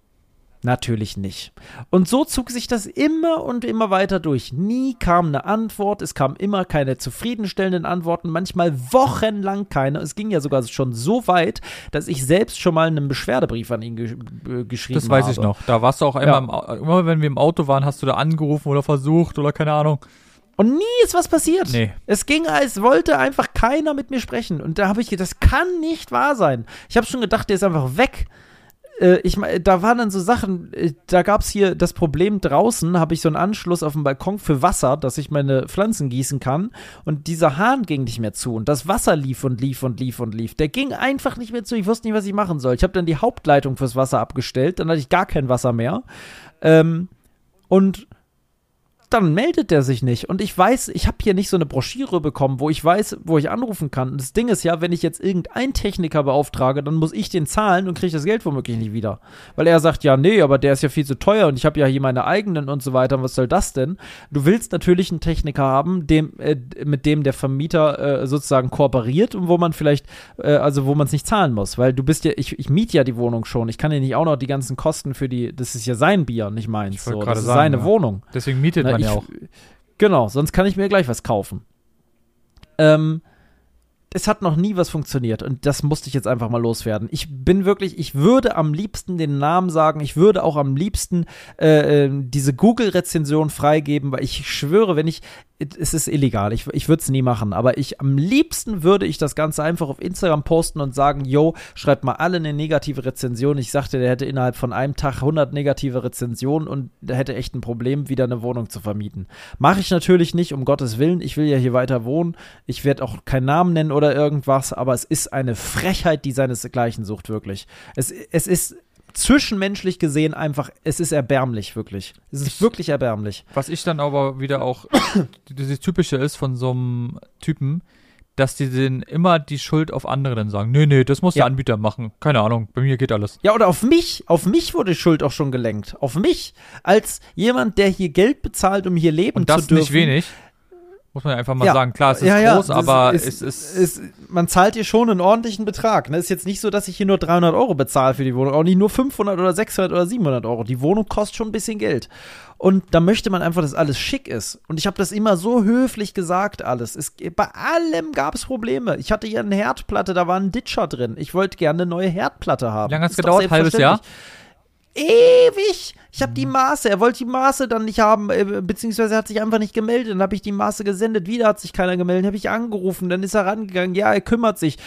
Natürlich nicht. Und so zog sich das immer und immer weiter durch. Nie kam eine Antwort, es kamen immer keine zufriedenstellenden Antworten, manchmal wochenlang keine. Es ging ja sogar schon so weit, dass ich selbst schon mal einen Beschwerdebrief an ihn ge äh, geschrieben habe. Das weiß habe. ich noch. Da warst du auch immer, ja. im, immer, wenn wir im Auto waren, hast du da angerufen oder versucht oder keine Ahnung. Und nie ist was passiert. Nee. Es ging, als wollte einfach keiner mit mir sprechen. Und da habe ich gedacht, das kann nicht wahr sein. Ich habe schon gedacht, der ist einfach weg äh, ich meine, da waren dann so Sachen, äh, da gab es hier das Problem draußen, habe ich so einen Anschluss auf dem Balkon für Wasser, dass ich meine Pflanzen gießen kann und dieser Hahn ging nicht mehr zu und das Wasser lief und lief und lief und lief. Der ging einfach nicht mehr zu, ich wusste nicht, was ich machen soll. Ich habe dann die Hauptleitung fürs Wasser abgestellt, dann hatte ich gar kein Wasser mehr. Ähm, und dann meldet der sich nicht. Und ich weiß, ich habe hier nicht so eine Broschüre bekommen, wo ich weiß, wo ich anrufen kann. Und das Ding ist ja, wenn ich jetzt irgendeinen Techniker beauftrage, dann muss ich den zahlen und kriege das Geld womöglich nicht wieder. Weil er sagt, ja, nee, aber der ist ja viel zu teuer und ich habe ja hier meine eigenen und so weiter. Was soll das denn? Du willst natürlich einen Techniker haben, dem, äh, mit dem der Vermieter äh, sozusagen kooperiert und wo man vielleicht, äh, also wo man es nicht zahlen muss. Weil du bist ja, ich, ich miete ja die Wohnung schon. Ich kann ja nicht auch noch die ganzen Kosten für die, das ist ja sein Bier, nicht meins. So. Das ist seine ja. Wohnung. Deswegen mietet Na, man ich, ja auch. Genau, sonst kann ich mir gleich was kaufen. Ähm, es hat noch nie was funktioniert und das musste ich jetzt einfach mal loswerden. Ich bin wirklich, ich würde am liebsten den Namen sagen, ich würde auch am liebsten äh, äh diese Google-Rezension freigeben, weil ich schwöre, wenn ich, es ist illegal, ich, ich würde es nie machen, aber ich am liebsten würde ich das Ganze einfach auf Instagram posten und sagen, yo, schreibt mal alle eine negative Rezension. Ich sagte, der hätte innerhalb von einem Tag 100 negative Rezensionen und der hätte echt ein Problem, wieder eine Wohnung zu vermieten. Mache ich natürlich nicht, um Gottes Willen, ich will ja hier weiter wohnen. Ich werde auch keinen Namen nennen oder irgendwas, aber es ist eine Frechheit, die seinesgleichen sucht, wirklich. Es, es ist zwischenmenschlich gesehen einfach, es ist erbärmlich, wirklich. Es ist wirklich erbärmlich. Was ich dann aber wieder auch, dieses Typische ist von so einem Typen, dass die den immer die Schuld auf andere dann sagen. Nee, nee, das muss ja. der Anbieter machen. Keine Ahnung, bei mir geht alles. Ja, oder auf mich. Auf mich wurde Schuld auch schon gelenkt. Auf mich. Als jemand, der hier Geld bezahlt, um hier leben Und das zu dürfen. nicht wenig. Muss man einfach mal ja. sagen. Klar, es ist ja, groß, aber ist, es ist, ist, Man zahlt hier schon einen ordentlichen Betrag. Es ne? ist jetzt nicht so, dass ich hier nur 300 Euro bezahle für die Wohnung. Auch nicht nur 500 oder 600 oder 700 Euro. Die Wohnung kostet schon ein bisschen Geld. Und da möchte man einfach, dass alles schick ist. Und ich habe das immer so höflich gesagt, alles. Es, bei allem gab es Probleme. Ich hatte hier eine Herdplatte, da war ein Ditcher drin. Ich wollte gerne eine neue Herdplatte haben. Wie lange hat es gedauert? Halbes Jahr? Ewig. Ich habe die Maße, er wollte die Maße dann nicht haben, äh, beziehungsweise hat sich einfach nicht gemeldet. Dann habe ich die Maße gesendet, wieder hat sich keiner gemeldet, habe ich angerufen, dann ist er rangegangen, ja, er kümmert sich.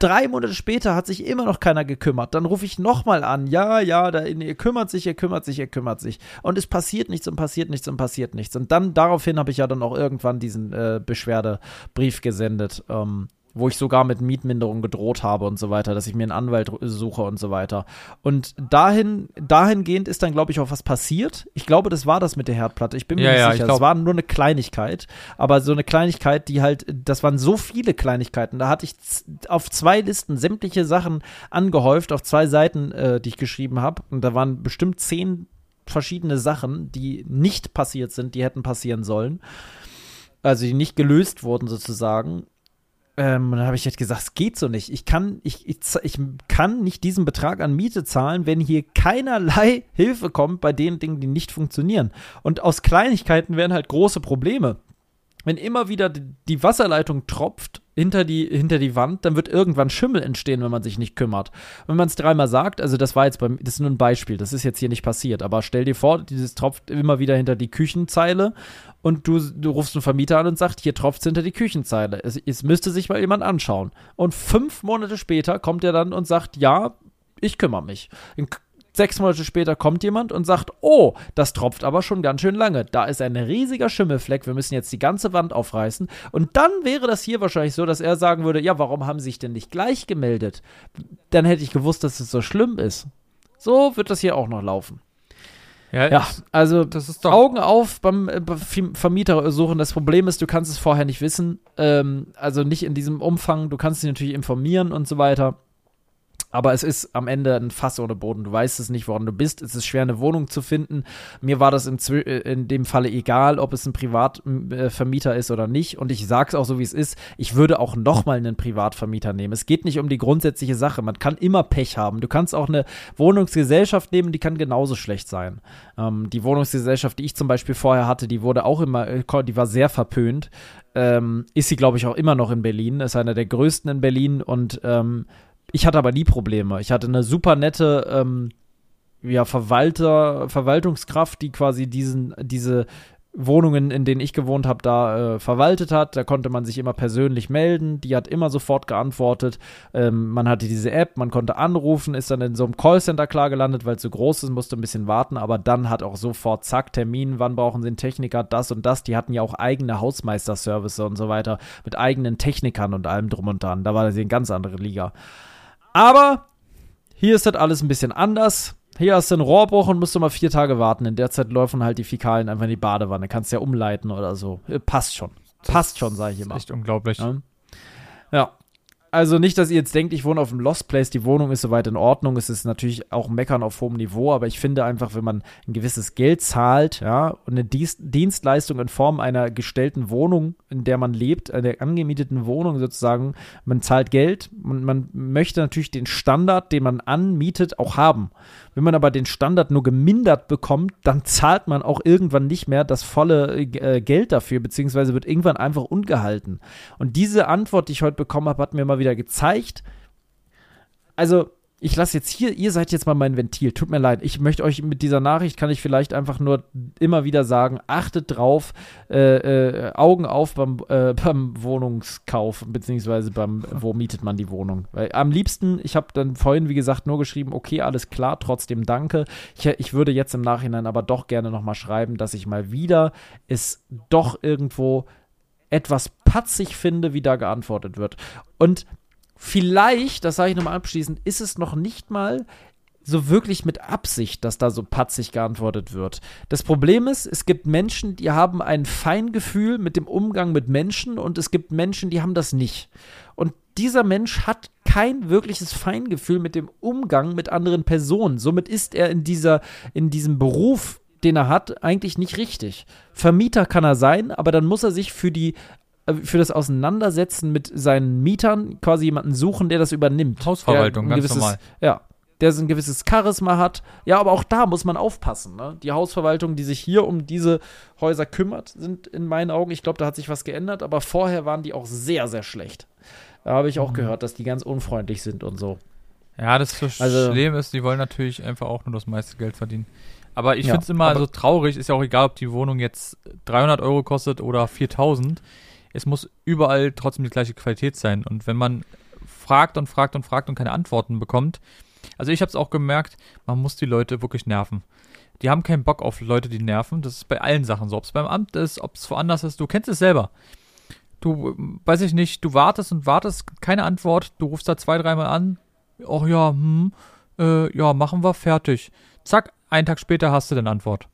Drei Monate später hat sich immer noch keiner gekümmert. Dann rufe ich nochmal an, ja, ja, da, er kümmert sich, er kümmert sich, er kümmert sich. Und es passiert nichts und passiert nichts und passiert nichts. Und dann daraufhin habe ich ja dann auch irgendwann diesen äh, Beschwerdebrief gesendet. Ähm, wo ich sogar mit Mietminderung gedroht habe und so weiter, dass ich mir einen Anwalt suche und so weiter. Und dahin, dahingehend ist dann, glaube ich, auch was passiert. Ich glaube, das war das mit der Herdplatte. Ich bin mir ja, nicht ja, sicher. Es war nur eine Kleinigkeit, aber so eine Kleinigkeit, die halt, das waren so viele Kleinigkeiten. Da hatte ich auf zwei Listen sämtliche Sachen angehäuft, auf zwei Seiten, äh, die ich geschrieben habe. Und da waren bestimmt zehn verschiedene Sachen, die nicht passiert sind, die hätten passieren sollen. Also die nicht gelöst wurden sozusagen. Ähm, dann habe ich halt gesagt, es geht so nicht. Ich kann, ich, ich, ich kann nicht diesen Betrag an Miete zahlen, wenn hier keinerlei Hilfe kommt bei den Dingen, die nicht funktionieren. Und aus Kleinigkeiten werden halt große Probleme. Wenn immer wieder die Wasserleitung tropft hinter die, hinter die Wand, dann wird irgendwann Schimmel entstehen, wenn man sich nicht kümmert. Wenn man es dreimal sagt, also das war jetzt beim, das ist nur ein Beispiel, das ist jetzt hier nicht passiert, aber stell dir vor, dieses tropft immer wieder hinter die Küchenzeile und du, du rufst einen Vermieter an und sagst, hier tropft es hinter die Küchenzeile. Es, es müsste sich mal jemand anschauen. Und fünf Monate später kommt er dann und sagt, ja, ich kümmere mich. Sechs Monate später kommt jemand und sagt, oh, das tropft aber schon ganz schön lange. Da ist ein riesiger Schimmelfleck, wir müssen jetzt die ganze Wand aufreißen. Und dann wäre das hier wahrscheinlich so, dass er sagen würde, ja, warum haben sie sich denn nicht gleich gemeldet? Dann hätte ich gewusst, dass es so schlimm ist. So wird das hier auch noch laufen. Ja, ja also Augen auf beim, äh, Vermieter suchen. Das Problem ist, du kannst es vorher nicht wissen. Ähm, also nicht in diesem Umfang. Du kannst dich natürlich informieren und so weiter. Aber es ist am Ende ein Fass ohne Boden. Du weißt es nicht, woran du bist. Es ist schwer, eine Wohnung zu finden. Mir war das in, äh, in dem Falle egal, ob es ein Privatvermieter ist oder nicht. Und ich sage es auch so, wie es ist. Ich würde auch nochmal einen Privatvermieter nehmen. Es geht nicht um die grundsätzliche Sache. Man kann immer Pech haben. Du kannst auch eine Wohnungsgesellschaft nehmen, die kann genauso schlecht sein. Ähm, die Wohnungsgesellschaft, die ich zum Beispiel vorher hatte, die wurde auch immer, äh, die war sehr verpönt. Ähm, ist sie, glaube ich, auch immer noch in Berlin. Ist einer der größten in Berlin und ähm, ich hatte aber nie Probleme. Ich hatte eine super nette ähm, ja, Verwalter, Verwaltungskraft, die quasi diesen, diese Wohnungen, in denen ich gewohnt habe, da äh, verwaltet hat. Da konnte man sich immer persönlich melden. Die hat immer sofort geantwortet. Ähm, man hatte diese App, man konnte anrufen, ist dann in so einem Callcenter klar gelandet, weil es so groß ist, musste ein bisschen warten. Aber dann hat auch sofort, zack, Termin, wann brauchen sie einen Techniker, das und das. Die hatten ja auch eigene Hausmeisterservice und so weiter mit eigenen Technikern und allem drum und dran. Da war das eine ganz andere Liga. Aber hier ist das alles ein bisschen anders. hier hast du einen Rohrbruch und musst du mal vier Tage warten. In der Zeit laufen halt die Fäkalien einfach in die Badewanne. Kannst ja umleiten oder so. Äh, passt schon. Passt schon, sage ich immer. Echt unglaublich. Ja. ja also nicht, dass ihr jetzt denkt, ich wohne auf dem Lost Place, die Wohnung ist soweit in Ordnung. Es ist natürlich auch Meckern auf hohem Niveau, aber ich finde einfach, wenn man ein gewisses Geld zahlt, ja, und eine Dienstleistung in Form einer gestellten Wohnung, in der man lebt, einer angemieteten Wohnung sozusagen, man zahlt Geld, man, man möchte natürlich den Standard, den man anmietet, auch haben. Wenn man aber den Standard nur gemindert bekommt, dann zahlt man auch irgendwann nicht mehr das volle äh, Geld dafür, beziehungsweise wird irgendwann einfach ungehalten. Und diese Antwort, die ich heute bekommen habe, hat mir mal wieder gezeigt, also ich lasse jetzt hier, ihr seid jetzt mal mein Ventil. Tut mir leid. Ich möchte euch mit dieser Nachricht, kann ich vielleicht einfach nur immer wieder sagen, achtet drauf, äh, äh, Augen auf beim, äh, beim Wohnungskauf, beziehungsweise beim, wo mietet man die Wohnung. Weil am liebsten, ich habe dann vorhin, wie gesagt, nur geschrieben, okay, alles klar, trotzdem danke. Ich, ich würde jetzt im Nachhinein aber doch gerne nochmal schreiben, dass ich mal wieder es doch irgendwo etwas patzig finde, wie da geantwortet wird. Und vielleicht, das sage ich nochmal abschließend, ist es noch nicht mal so wirklich mit Absicht, dass da so patzig geantwortet wird. Das Problem ist, es gibt Menschen, die haben ein Feingefühl mit dem Umgang mit Menschen und es gibt Menschen, die haben das nicht. Und dieser Mensch hat kein wirkliches Feingefühl mit dem Umgang mit anderen Personen. Somit ist er in dieser, in diesem Beruf, den er hat, eigentlich nicht richtig. Vermieter kann er sein, aber dann muss er sich für die für das Auseinandersetzen mit seinen Mietern quasi jemanden suchen, der das übernimmt. Hausverwaltung, ganz gewisses, normal. Ja, der so ein gewisses Charisma hat. Ja, aber auch da muss man aufpassen. Ne? Die Hausverwaltung, die sich hier um diese Häuser kümmert, sind in meinen Augen, ich glaube, da hat sich was geändert, aber vorher waren die auch sehr, sehr schlecht. Da habe ich auch mhm. gehört, dass die ganz unfreundlich sind und so. Ja, das Problem also, ist, die wollen natürlich einfach auch nur das meiste Geld verdienen. Aber ich ja, finde es immer so traurig, ist ja auch egal, ob die Wohnung jetzt 300 Euro kostet oder 4000 es muss überall trotzdem die gleiche Qualität sein. Und wenn man fragt und fragt und fragt und keine Antworten bekommt, also ich habe es auch gemerkt, man muss die Leute wirklich nerven. Die haben keinen Bock auf Leute, die nerven. Das ist bei allen Sachen so. Ob es beim Amt ist, ob es woanders ist. Du kennst es selber. Du, weiß ich nicht, du wartest und wartest, keine Antwort. Du rufst da zwei, dreimal an. Ach ja, hm, äh, ja, machen wir, fertig. Zack, einen Tag später hast du dann Antwort.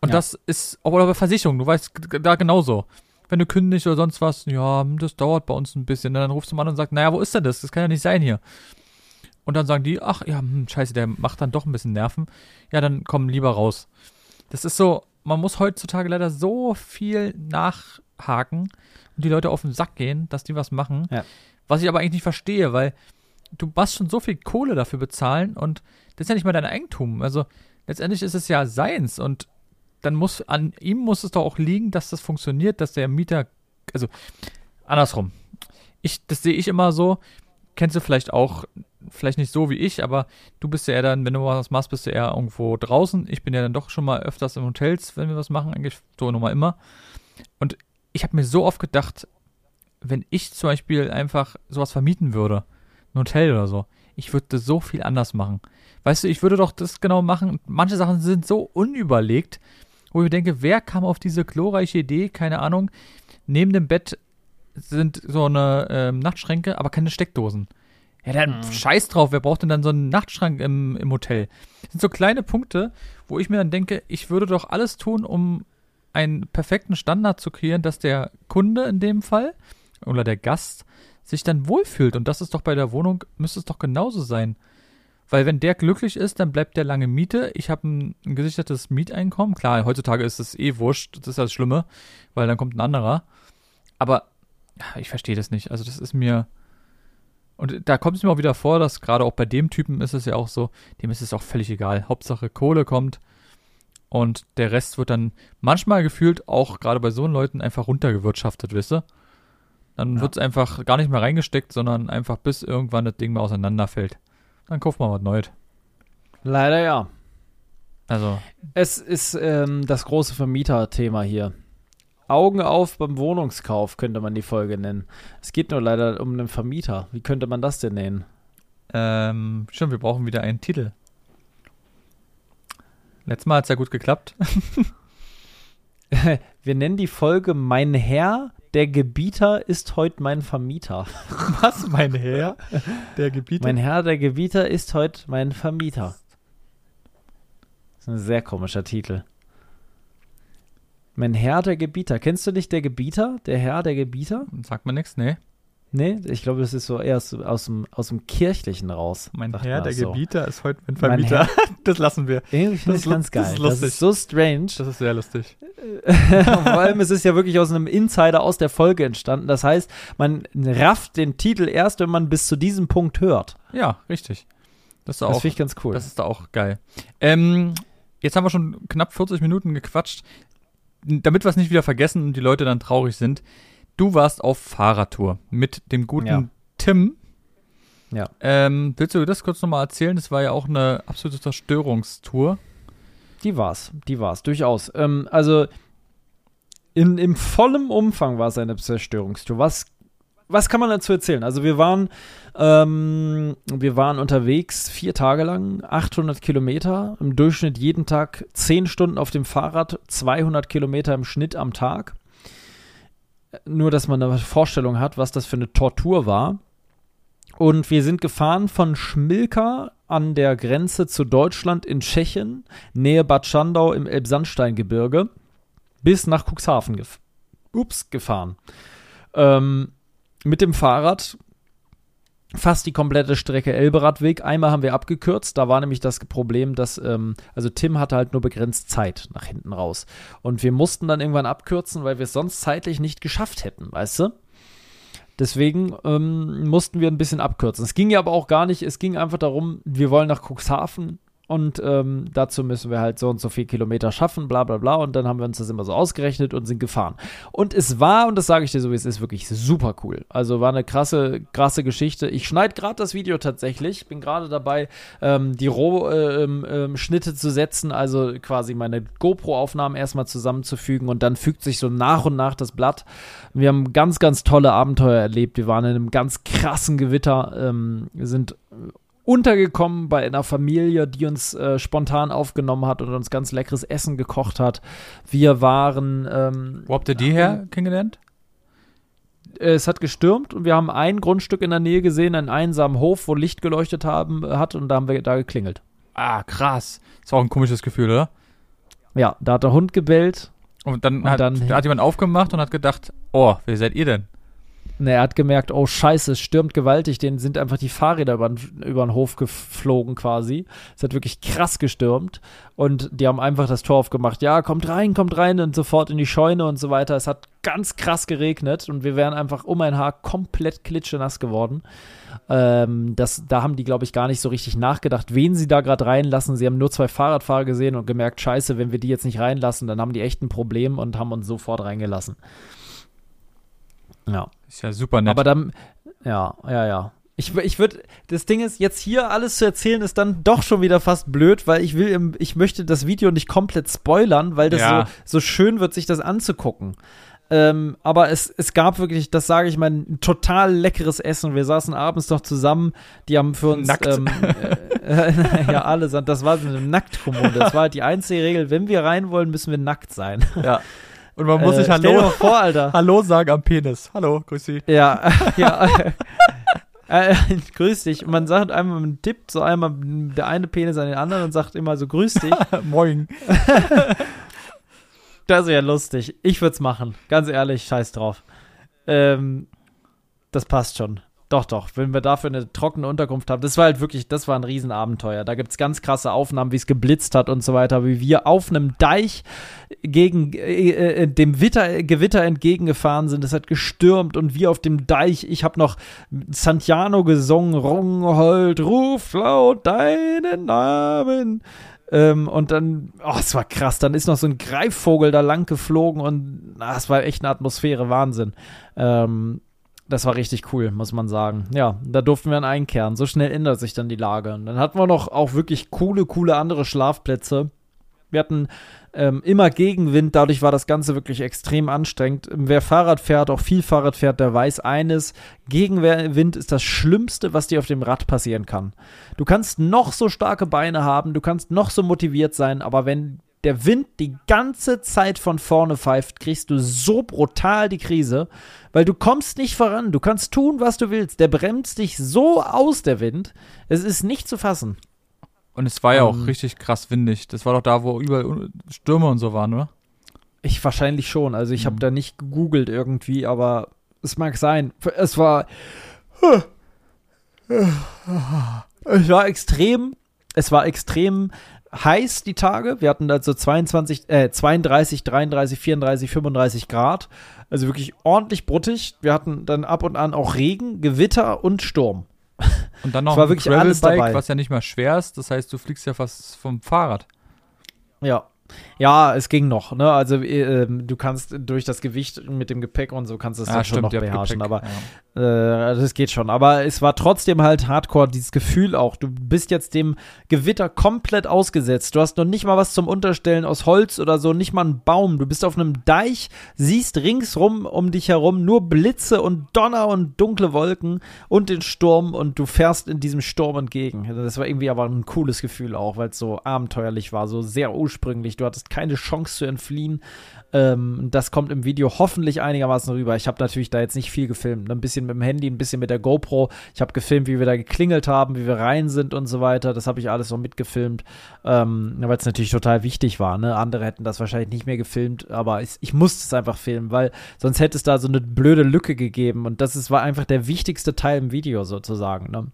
Und ja. das ist, auch bei Versicherung, du weißt da genauso wenn du kündigst oder sonst was, ja, das dauert bei uns ein bisschen. Und dann rufst du mal an und sagst, naja, wo ist denn das? Das kann ja nicht sein hier. Und dann sagen die, ach ja, hm, scheiße, der macht dann doch ein bisschen Nerven. Ja, dann komm lieber raus. Das ist so, man muss heutzutage leider so viel nachhaken und die Leute auf den Sack gehen, dass die was machen. Ja. Was ich aber eigentlich nicht verstehe, weil du musst schon so viel Kohle dafür bezahlen und das ist ja nicht mal dein Eigentum. Also letztendlich ist es ja seins und dann muss an ihm muss es doch auch liegen, dass das funktioniert, dass der Mieter, also andersrum. Ich, das sehe ich immer so. Kennst du vielleicht auch, vielleicht nicht so wie ich, aber du bist ja eher dann, wenn du was machst, bist du eher irgendwo draußen. Ich bin ja dann doch schon mal öfters in Hotels, wenn wir was machen, eigentlich so nochmal immer. Und ich habe mir so oft gedacht, wenn ich zum Beispiel einfach sowas vermieten würde, ein Hotel oder so, ich würde so viel anders machen. Weißt du, ich würde doch das genau machen. Manche Sachen sind so unüberlegt, wo ich denke, wer kam auf diese glorreiche Idee, keine Ahnung, neben dem Bett sind so eine ähm, Nachtschränke, aber keine Steckdosen. Ja, dann mhm. scheiß drauf, wer braucht denn dann so einen Nachtschrank im, im Hotel? Das sind so kleine Punkte, wo ich mir dann denke, ich würde doch alles tun, um einen perfekten Standard zu kreieren, dass der Kunde in dem Fall oder der Gast sich dann wohlfühlt. Und das ist doch bei der Wohnung, müsste es doch genauso sein. Weil wenn der glücklich ist, dann bleibt der lange Miete. Ich habe ein, ein gesichertes Mieteinkommen. Klar, heutzutage ist es eh wurscht. Das ist das Schlimme, weil dann kommt ein anderer. Aber ich verstehe das nicht. Also das ist mir. Und da kommt es mir auch wieder vor, dass gerade auch bei dem Typen ist es ja auch so, dem ist es auch völlig egal. Hauptsache Kohle kommt und der Rest wird dann manchmal gefühlt auch gerade bei so Leuten einfach runtergewirtschaftet, wisst ihr? Dann ja. wird es einfach gar nicht mehr reingesteckt, sondern einfach bis irgendwann das Ding mal auseinanderfällt. Dann kauft man was Neues. Leider ja. Also. Es ist ähm, das große Vermieter-Thema hier. Augen auf beim Wohnungskauf könnte man die Folge nennen. Es geht nur leider um einen Vermieter. Wie könnte man das denn nennen? Ähm, stimmt, wir brauchen wieder einen Titel. Letztes Mal hat es ja gut geklappt. wir nennen die Folge Mein Herr der Gebieter ist heute mein Vermieter. Was, mein Herr? Der Gebieter? Mein Herr, der Gebieter ist heute mein Vermieter. ein sehr komischer Titel. Mein Herr der Gebieter. Kennst du nicht der Gebieter? Der Herr der Gebieter? Sagt mir nichts, nee. Nee, ich glaube, das ist so eher aus, aus, dem, aus dem Kirchlichen raus. Mein Herr, der so. Gebieter, ist heute mein Vermieter. das lassen wir. Irgendwie finde ich ganz geil. Das ist, lustig. das ist so strange. Das ist sehr lustig. Vor allem, es ist ja wirklich aus einem Insider aus der Folge entstanden. Das heißt, man rafft den Titel erst, wenn man bis zu diesem Punkt hört. Ja, richtig. Das, das finde ich ganz cool. Das ist da auch geil. Ähm, jetzt haben wir schon knapp 40 Minuten gequatscht. Damit wir es nicht wieder vergessen und die Leute dann traurig sind, du warst auf Fahrradtour mit dem guten ja. Tim. Ja. Ähm, willst du das kurz nochmal erzählen? Das war ja auch eine absolute Zerstörungstour. Die war's, die war's, durchaus. Ähm, also in, im vollen Umfang war es eine Zerstörungstour. Was, was kann man dazu erzählen? Also wir waren, ähm, wir waren unterwegs vier Tage lang, 800 Kilometer, im Durchschnitt jeden Tag 10 Stunden auf dem Fahrrad, 200 Kilometer im Schnitt am Tag nur, dass man eine Vorstellung hat, was das für eine Tortur war. Und wir sind gefahren von Schmilka an der Grenze zu Deutschland in Tschechien, Nähe Bad Schandau im Elbsandsteingebirge, bis nach Cuxhaven gef Ups, gefahren. Ähm, mit dem Fahrrad fast die komplette Strecke Elberadweg. Einmal haben wir abgekürzt, da war nämlich das Problem, dass, ähm, also Tim hatte halt nur begrenzt Zeit nach hinten raus. Und wir mussten dann irgendwann abkürzen, weil wir es sonst zeitlich nicht geschafft hätten, weißt du? Deswegen ähm, mussten wir ein bisschen abkürzen. Es ging ja aber auch gar nicht, es ging einfach darum, wir wollen nach Cuxhaven und ähm, dazu müssen wir halt so und so viel Kilometer schaffen, bla bla bla. Und dann haben wir uns das immer so ausgerechnet und sind gefahren. Und es war, und das sage ich dir so, wie es ist, wirklich super cool. Also war eine krasse, krasse Geschichte. Ich schneide gerade das Video tatsächlich. Bin gerade dabei, ähm, die Rohschnitte ähm, zu setzen, also quasi meine GoPro-Aufnahmen erstmal zusammenzufügen und dann fügt sich so nach und nach das Blatt. Wir haben ganz, ganz tolle Abenteuer erlebt. Wir waren in einem ganz krassen Gewitter, ähm, sind untergekommen bei einer Familie, die uns äh, spontan aufgenommen hat und uns ganz leckeres Essen gekocht hat. Wir waren. Ähm, Wo habt ihr die her kennengelernt? Es hat gestürmt und wir haben ein Grundstück in der Nähe gesehen, einen einsamen Hof, wo Licht geleuchtet haben, äh, hat und da haben wir da geklingelt. Ah, krass. Ist auch ein komisches Gefühl, oder? Ja, da hat der Hund gebellt. Und dann, und hat, dann hat jemand aufgemacht und hat gedacht, oh, wer seid ihr denn? Ne, er hat gemerkt, oh scheiße, es stürmt gewaltig, denen sind einfach die Fahrräder über, über den Hof geflogen quasi. Es hat wirklich krass gestürmt und die haben einfach das Tor aufgemacht. Ja, kommt rein, kommt rein und sofort in die Scheune und so weiter. Es hat ganz krass geregnet und wir wären einfach um ein Haar komplett klitschenass geworden. Ähm, das, da haben die, glaube ich, gar nicht so richtig nachgedacht, wen sie da gerade reinlassen. Sie haben nur zwei Fahrradfahrer gesehen und gemerkt, scheiße, wenn wir die jetzt nicht reinlassen, dann haben die echt ein Problem und haben uns sofort reingelassen. Ja. Ist ja super nett. Aber dann, ja, ja, ja. Ich, ich würde, das Ding ist, jetzt hier alles zu erzählen, ist dann doch schon wieder fast blöd, weil ich will, ich möchte das Video nicht komplett spoilern, weil das ja. so, so schön wird, sich das anzugucken. Ähm, aber es, es gab wirklich, das sage ich mal, ein total leckeres Essen. Wir saßen abends noch zusammen, die haben für uns Nackt. Ähm, äh, äh, ja alle, das war so eine Nacktkommode. Das war halt die einzige Regel, wenn wir rein wollen, müssen wir nackt sein. Ja. Und man muss äh, sich Hallo, vor, Alter. Hallo sagen am Penis. Hallo, grüß dich. Ja, ja. Äh, grüß dich. Und man sagt einmal, man tippt so einmal der eine Penis an den anderen und sagt immer so, grüß dich. Moin. das ist ja lustig. Ich würde es machen. Ganz ehrlich, scheiß drauf. Ähm, das passt schon. Doch, doch, wenn wir dafür eine trockene Unterkunft haben. Das war halt wirklich, das war ein Riesenabenteuer. Da gibt es ganz krasse Aufnahmen, wie es geblitzt hat und so weiter, wie wir auf einem Deich gegen äh, äh, dem Witter, Gewitter entgegengefahren sind. Es hat gestürmt und wir auf dem Deich. Ich habe noch Santiano gesungen, Ronghold, ruf laut deinen Namen. Ähm, und dann, oh, es war krass. Dann ist noch so ein Greifvogel da lang geflogen und ah, es war echt eine Atmosphäre, Wahnsinn. Ähm, das war richtig cool, muss man sagen. Ja, da durften wir dann einkehren. So schnell ändert sich dann die Lage. Und dann hatten wir noch auch wirklich coole, coole andere Schlafplätze. Wir hatten ähm, immer Gegenwind, dadurch war das Ganze wirklich extrem anstrengend. Wer Fahrrad fährt, auch viel Fahrrad fährt, der weiß eines: Gegenwind ist das Schlimmste, was dir auf dem Rad passieren kann. Du kannst noch so starke Beine haben, du kannst noch so motiviert sein, aber wenn der Wind die ganze Zeit von vorne pfeift, kriegst du so brutal die Krise, weil du kommst nicht voran. Du kannst tun, was du willst. Der bremst dich so aus, der Wind. Es ist nicht zu fassen. Und es war ja auch ähm, richtig krass windig. Das war doch da, wo überall Stürme und so waren, oder? Ich wahrscheinlich schon. Also ich mhm. habe da nicht gegoogelt irgendwie, aber es mag sein. Es war. Es war extrem. Es war extrem heiß die Tage. Wir hatten also 22, äh, 32, 33, 34, 35 Grad. Also wirklich ordentlich bruttig. Wir hatten dann ab und an auch Regen, Gewitter und Sturm. Und dann noch war ein wirklich Gravelbike, was ja nicht mal schwer ist. Das heißt, du fliegst ja fast vom Fahrrad. Ja, ja, es ging noch, ne? Also äh, du kannst durch das Gewicht mit dem Gepäck und so kannst du es ja, schon noch beherrschen, aber ja. Äh, das geht schon. Aber es war trotzdem halt Hardcore, dieses Gefühl auch. Du bist jetzt dem Gewitter komplett ausgesetzt. Du hast noch nicht mal was zum Unterstellen aus Holz oder so, nicht mal einen Baum. Du bist auf einem Deich, siehst ringsrum um dich herum nur Blitze und Donner und dunkle Wolken und den Sturm und du fährst in diesem Sturm entgegen. Das war irgendwie aber ein cooles Gefühl auch, weil es so abenteuerlich war, so sehr ursprünglich du hattest keine Chance zu entfliehen. Ähm, das kommt im Video hoffentlich einigermaßen rüber. Ich habe natürlich da jetzt nicht viel gefilmt. Ein bisschen mit dem Handy, ein bisschen mit der GoPro. Ich habe gefilmt, wie wir da geklingelt haben, wie wir rein sind und so weiter. Das habe ich alles noch mitgefilmt, ähm, weil es natürlich total wichtig war. Ne? Andere hätten das wahrscheinlich nicht mehr gefilmt, aber ich, ich musste es einfach filmen, weil sonst hätte es da so eine blöde Lücke gegeben. Und das ist, war einfach der wichtigste Teil im Video sozusagen. Ne?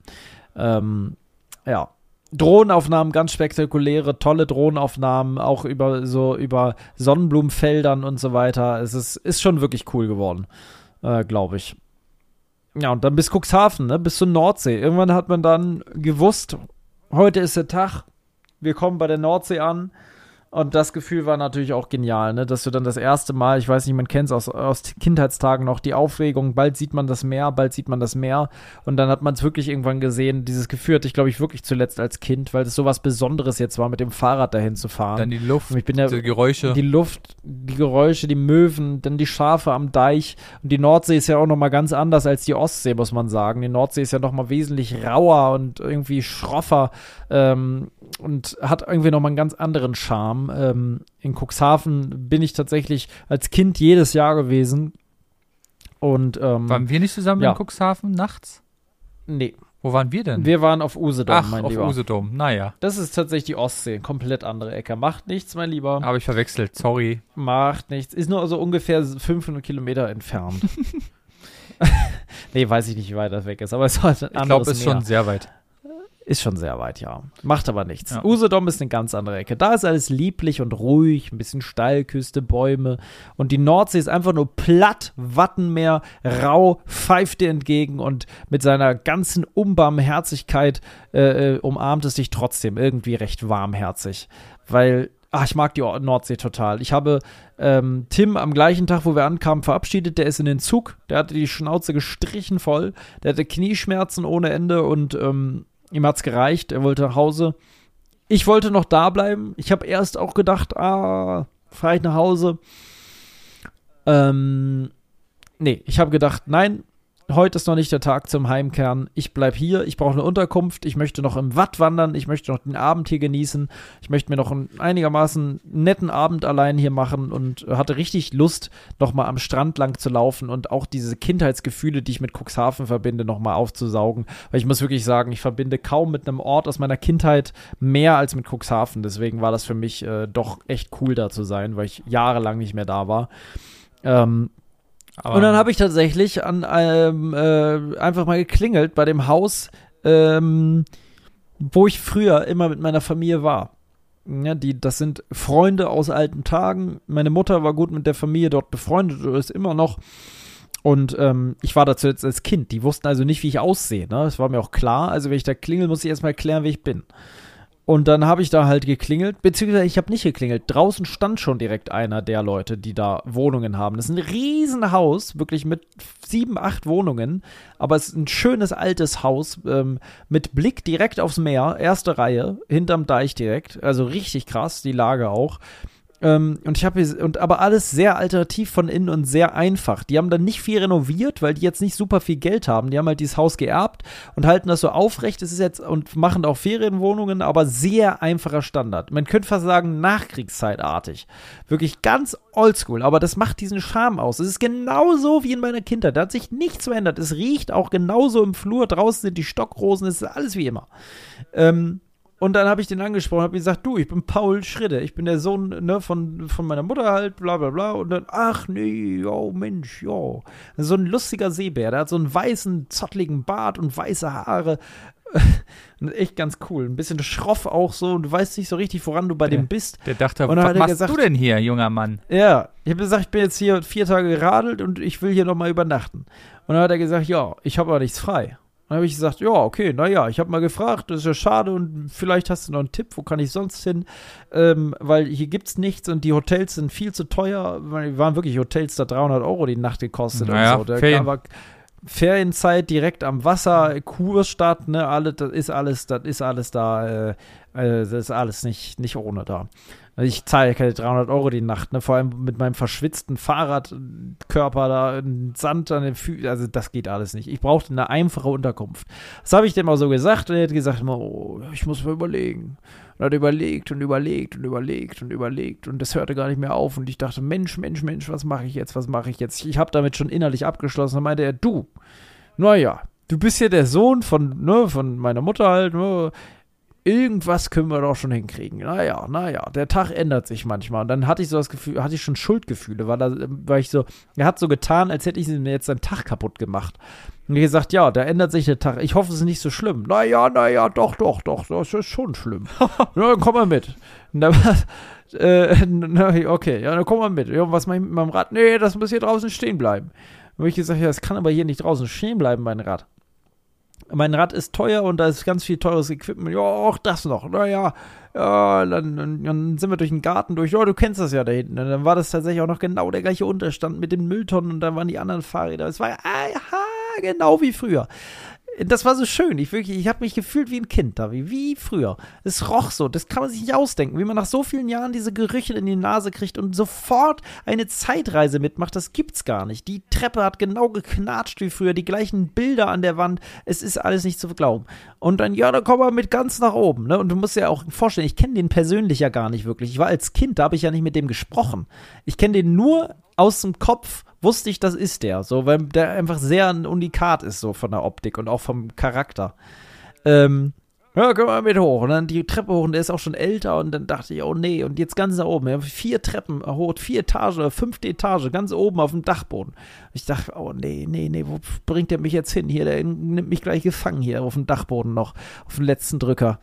Ähm, ja, Drohnenaufnahmen, ganz spektakuläre, tolle Drohnenaufnahmen, auch über so über Sonnenblumenfeldern und so weiter. Es ist, ist schon wirklich cool geworden, äh, glaube ich. Ja, und dann bis Cuxhaven, ne, bis zur Nordsee. Irgendwann hat man dann gewusst, heute ist der Tag, wir kommen bei der Nordsee an. Und das Gefühl war natürlich auch genial, ne? dass du dann das erste Mal, ich weiß nicht, man kennt es aus, aus Kindheitstagen noch, die Aufregung, bald sieht man das Meer, bald sieht man das Meer. Und dann hat man es wirklich irgendwann gesehen. Dieses Gefühl hatte ich, glaube ich, wirklich zuletzt als Kind, weil es so was Besonderes jetzt war, mit dem Fahrrad dahin zu fahren. Dann die Luft, und ich bin ja, die Geräusche. Die Luft, die Geräusche, die Möwen, dann die Schafe am Deich. Und die Nordsee ist ja auch nochmal ganz anders als die Ostsee, muss man sagen. Die Nordsee ist ja nochmal wesentlich rauer und irgendwie schroffer. Ähm, und hat irgendwie nochmal einen ganz anderen Charme. Ähm, in Cuxhaven bin ich tatsächlich als Kind jedes Jahr gewesen. Und, ähm, waren wir nicht zusammen ja. in Cuxhaven nachts? Nee. Wo waren wir denn? Wir waren auf Usedom, Ach, mein auf Lieber. Usedom, naja. Das ist tatsächlich die Ostsee, komplett andere Ecke. Macht nichts, mein Lieber. Habe ich verwechselt, sorry. Macht nichts. Ist nur so ungefähr 500 Kilometer entfernt. nee, weiß ich nicht, wie weit das weg ist, aber es war ein Ich glaube, es ist schon sehr weit. Ist schon sehr weit, ja. Macht aber nichts. Ja. Usedom ist eine ganz andere Ecke. Da ist alles lieblich und ruhig, ein bisschen Steilküste, Bäume. Und die Nordsee ist einfach nur platt, Wattenmeer, rau, pfeift dir entgegen und mit seiner ganzen Unbarmherzigkeit äh, äh, umarmt es dich trotzdem irgendwie recht warmherzig. Weil Ach, ich mag die Nordsee total. Ich habe ähm, Tim am gleichen Tag, wo wir ankamen, verabschiedet. Der ist in den Zug. Der hatte die Schnauze gestrichen voll. Der hatte Knieschmerzen ohne Ende und ähm, Ihm hat's gereicht, er wollte nach Hause. Ich wollte noch da bleiben. Ich habe erst auch gedacht, ah, fahre ich nach Hause. Ähm, nee, ich habe gedacht, nein, heute ist noch nicht der Tag zum Heimkehren. Ich bleibe hier, ich brauche eine Unterkunft, ich möchte noch im Watt wandern, ich möchte noch den Abend hier genießen, ich möchte mir noch einen einigermaßen netten Abend allein hier machen und hatte richtig Lust, nochmal am Strand lang zu laufen und auch diese Kindheitsgefühle, die ich mit Cuxhaven verbinde, nochmal aufzusaugen. Weil ich muss wirklich sagen, ich verbinde kaum mit einem Ort aus meiner Kindheit mehr als mit Cuxhaven. Deswegen war das für mich äh, doch echt cool da zu sein, weil ich jahrelang nicht mehr da war. Ähm, aber und dann habe ich tatsächlich an ähm, äh, einfach mal geklingelt bei dem Haus, ähm, wo ich früher immer mit meiner Familie war. Ja, die, das sind Freunde aus alten Tagen. Meine Mutter war gut mit der Familie dort befreundet oder ist immer noch. Und ähm, ich war dazu jetzt als Kind. Die wussten also nicht, wie ich aussehe. Ne? Das war mir auch klar. Also, wenn ich da klingel, muss ich erstmal erklären, wie ich bin. Und dann habe ich da halt geklingelt, beziehungsweise ich habe nicht geklingelt. Draußen stand schon direkt einer der Leute, die da Wohnungen haben. Das ist ein Riesenhaus, wirklich mit sieben, acht Wohnungen. Aber es ist ein schönes altes Haus ähm, mit Blick direkt aufs Meer, erste Reihe, hinterm Deich direkt. Also richtig krass, die Lage auch. Ähm, und ich habe und aber alles sehr alternativ von innen und sehr einfach. Die haben dann nicht viel renoviert, weil die jetzt nicht super viel Geld haben. Die haben halt dieses Haus geerbt und halten das so aufrecht. Es ist jetzt und machen auch Ferienwohnungen, aber sehr einfacher Standard. Man könnte fast sagen Nachkriegszeitartig. Wirklich ganz oldschool, aber das macht diesen Charme aus. Es ist genauso wie in meiner Kindheit. Da hat sich nichts verändert. Es riecht auch genauso im Flur. Draußen sind die Stockrosen. Es ist alles wie immer. Ähm, Und dann habe ich den angesprochen, habe gesagt, du, ich bin Paul Schritte, ich bin der Sohn ne, von, von meiner Mutter halt, bla bla bla. Und dann, ach nee, oh Mensch, ja. So ein lustiger Seebär, der hat so einen weißen, zottligen Bart und weiße Haare. Echt ganz cool. Ein bisschen schroff auch so und du weißt nicht so richtig, woran du bei der, dem bist. Der dachte, und was machst gesagt, du denn hier, junger Mann? Ja, ich habe gesagt, ich bin jetzt hier vier Tage geradelt und ich will hier nochmal übernachten. Und dann hat er gesagt, ja, ich habe aber nichts frei. Dann habe ich gesagt, ja, okay, naja, ich habe mal gefragt, das ist ja schade und vielleicht hast du noch einen Tipp, wo kann ich sonst hin? Ähm, weil hier gibt es nichts und die Hotels sind viel zu teuer. Die waren wirklich Hotels, da 300 Euro die Nacht gekostet naja, und so. Der war Ferienzeit direkt am Wasser, Kurstadt, ne, alle, das ist alles, das ist alles da, äh, äh, das ist alles nicht, nicht ohne da. Also ich zahle keine 300 Euro die Nacht, ne? vor allem mit meinem verschwitzten Fahrradkörper da, Sand an den Füßen, also das geht alles nicht. Ich brauchte eine einfache Unterkunft. Das habe ich dem mal so gesagt und er hat gesagt, oh, ich muss mir überlegen. Und hat überlegt und überlegt und überlegt und überlegt und das hörte gar nicht mehr auf und ich dachte, Mensch, Mensch, Mensch, was mache ich jetzt, was mache ich jetzt? Ich habe damit schon innerlich abgeschlossen. Dann meinte er, du, naja, du bist ja der Sohn von, ne, von meiner Mutter halt, ne, irgendwas können wir doch schon hinkriegen. Naja, naja, der Tag ändert sich manchmal. Und dann hatte ich so das Gefühl, hatte ich schon Schuldgefühle, weil, da, weil ich so, er hat so getan, als hätte ich mir jetzt seinen Tag kaputt gemacht. Und ich gesagt, ja, da ändert sich der Tag. Ich hoffe, es ist nicht so schlimm. Naja, naja, doch, doch, doch, das ist schon schlimm. Na, dann komm mal mit. Und dann, äh, na, okay, ja, dann komm mal mit. Ja, was mache ich mit meinem Rad? Nee, das muss hier draußen stehen bleiben. Und ich gesagt, ja, das kann aber hier nicht draußen stehen bleiben, mein Rad mein Rad ist teuer und da ist ganz viel teures Equipment. Ja, auch das noch. Naja, ja, dann, dann, sind wir durch den Garten durch. Ja, du kennst das ja da hinten. Und dann war das tatsächlich auch noch genau der gleiche Unterstand mit den Mülltonnen und dann waren die anderen Fahrräder. Es war aha, genau wie früher das war so schön. Ich wirklich, ich habe mich gefühlt wie ein Kind da, wie, wie früher. Es roch so, das kann man sich nicht ausdenken, wie man nach so vielen Jahren diese Gerüche in die Nase kriegt und sofort eine Zeitreise mitmacht, das gibt's gar nicht. Die Treppe hat genau geknatscht wie früher, die gleichen Bilder an der Wand, es ist alles nicht zu glauben. Und dann, ja, dann komm mal mit ganz nach oben, ne? Und du musst dir auch vorstellen, ich kenne den persönlich ja gar nicht wirklich. Ich war als Kind, da habe ich ja nicht mit dem gesprochen. Ich kenne den nur aus dem Kopf wusste ich, das ist der. So, weil der einfach sehr ein Unikat ist, so von der Optik und auch vom Charakter. Ähm, ja, können wir mit hoch. Und dann die Treppe hoch und der ist auch schon älter und dann dachte ich, oh nee, und jetzt ganz nach oben. Wir haben vier Treppen hoch, vier Etagen oder fünfte Etage, ganz oben auf dem Dachboden. Ich dachte, oh nee, nee, nee, wo bringt der mich jetzt hin? Hier, der nimmt mich gleich gefangen hier auf dem Dachboden noch, auf dem letzten Drücker.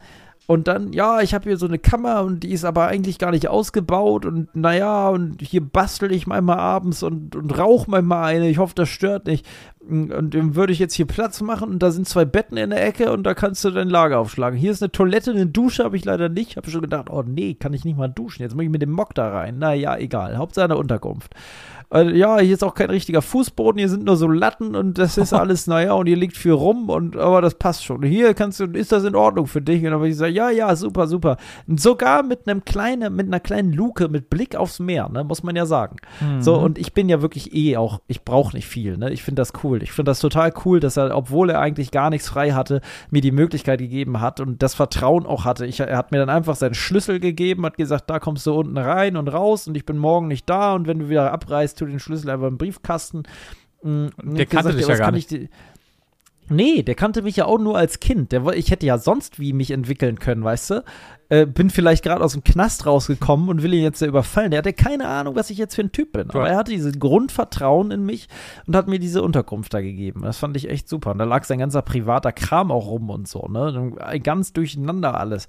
Und dann, ja, ich habe hier so eine Kammer und die ist aber eigentlich gar nicht ausgebaut und naja, und hier bastel ich manchmal abends und, und rauche manchmal eine. Ich hoffe, das stört nicht. Und dann würde ich jetzt hier Platz machen und da sind zwei Betten in der Ecke und da kannst du dein Lager aufschlagen. Hier ist eine Toilette, eine Dusche habe ich leider nicht. Habe schon gedacht, oh nee, kann ich nicht mal duschen. Jetzt muss ich mit dem Mock da rein. Naja, egal. Hauptsache eine Unterkunft. Äh, ja, hier ist auch kein richtiger Fußboden, hier sind nur so Latten und das ist alles, naja, und hier liegt viel rum und aber das passt schon. Hier kannst du, ist das in Ordnung für dich? Und dann habe ich gesagt, ja, ja, super, super. Und sogar mit einem kleinen, mit einer kleinen Luke mit Blick aufs Meer, ne, muss man ja sagen. Mhm. So, und ich bin ja wirklich eh auch, ich brauche nicht viel, ne? Ich finde das cool. Ich finde das total cool, dass er, obwohl er eigentlich gar nichts frei hatte, mir die Möglichkeit gegeben hat und das Vertrauen auch hatte. Ich, er hat mir dann einfach seinen Schlüssel gegeben, hat gesagt, da kommst du unten rein und raus und ich bin morgen nicht da und wenn du wieder abreist, tu den Schlüssel einfach im Briefkasten. Mm, der kannte gesagt, dich ja gar nicht. Ich, Nee, der kannte mich ja auch nur als Kind. Der, ich hätte ja sonst wie mich entwickeln können, weißt du? Äh, bin vielleicht gerade aus dem Knast rausgekommen und will ihn jetzt überfallen. Der hatte keine Ahnung, was ich jetzt für ein Typ bin. Aber er hatte dieses Grundvertrauen in mich und hat mir diese Unterkunft da gegeben. Das fand ich echt super. Und da lag sein ganzer privater Kram auch rum und so, ne? Ganz durcheinander alles.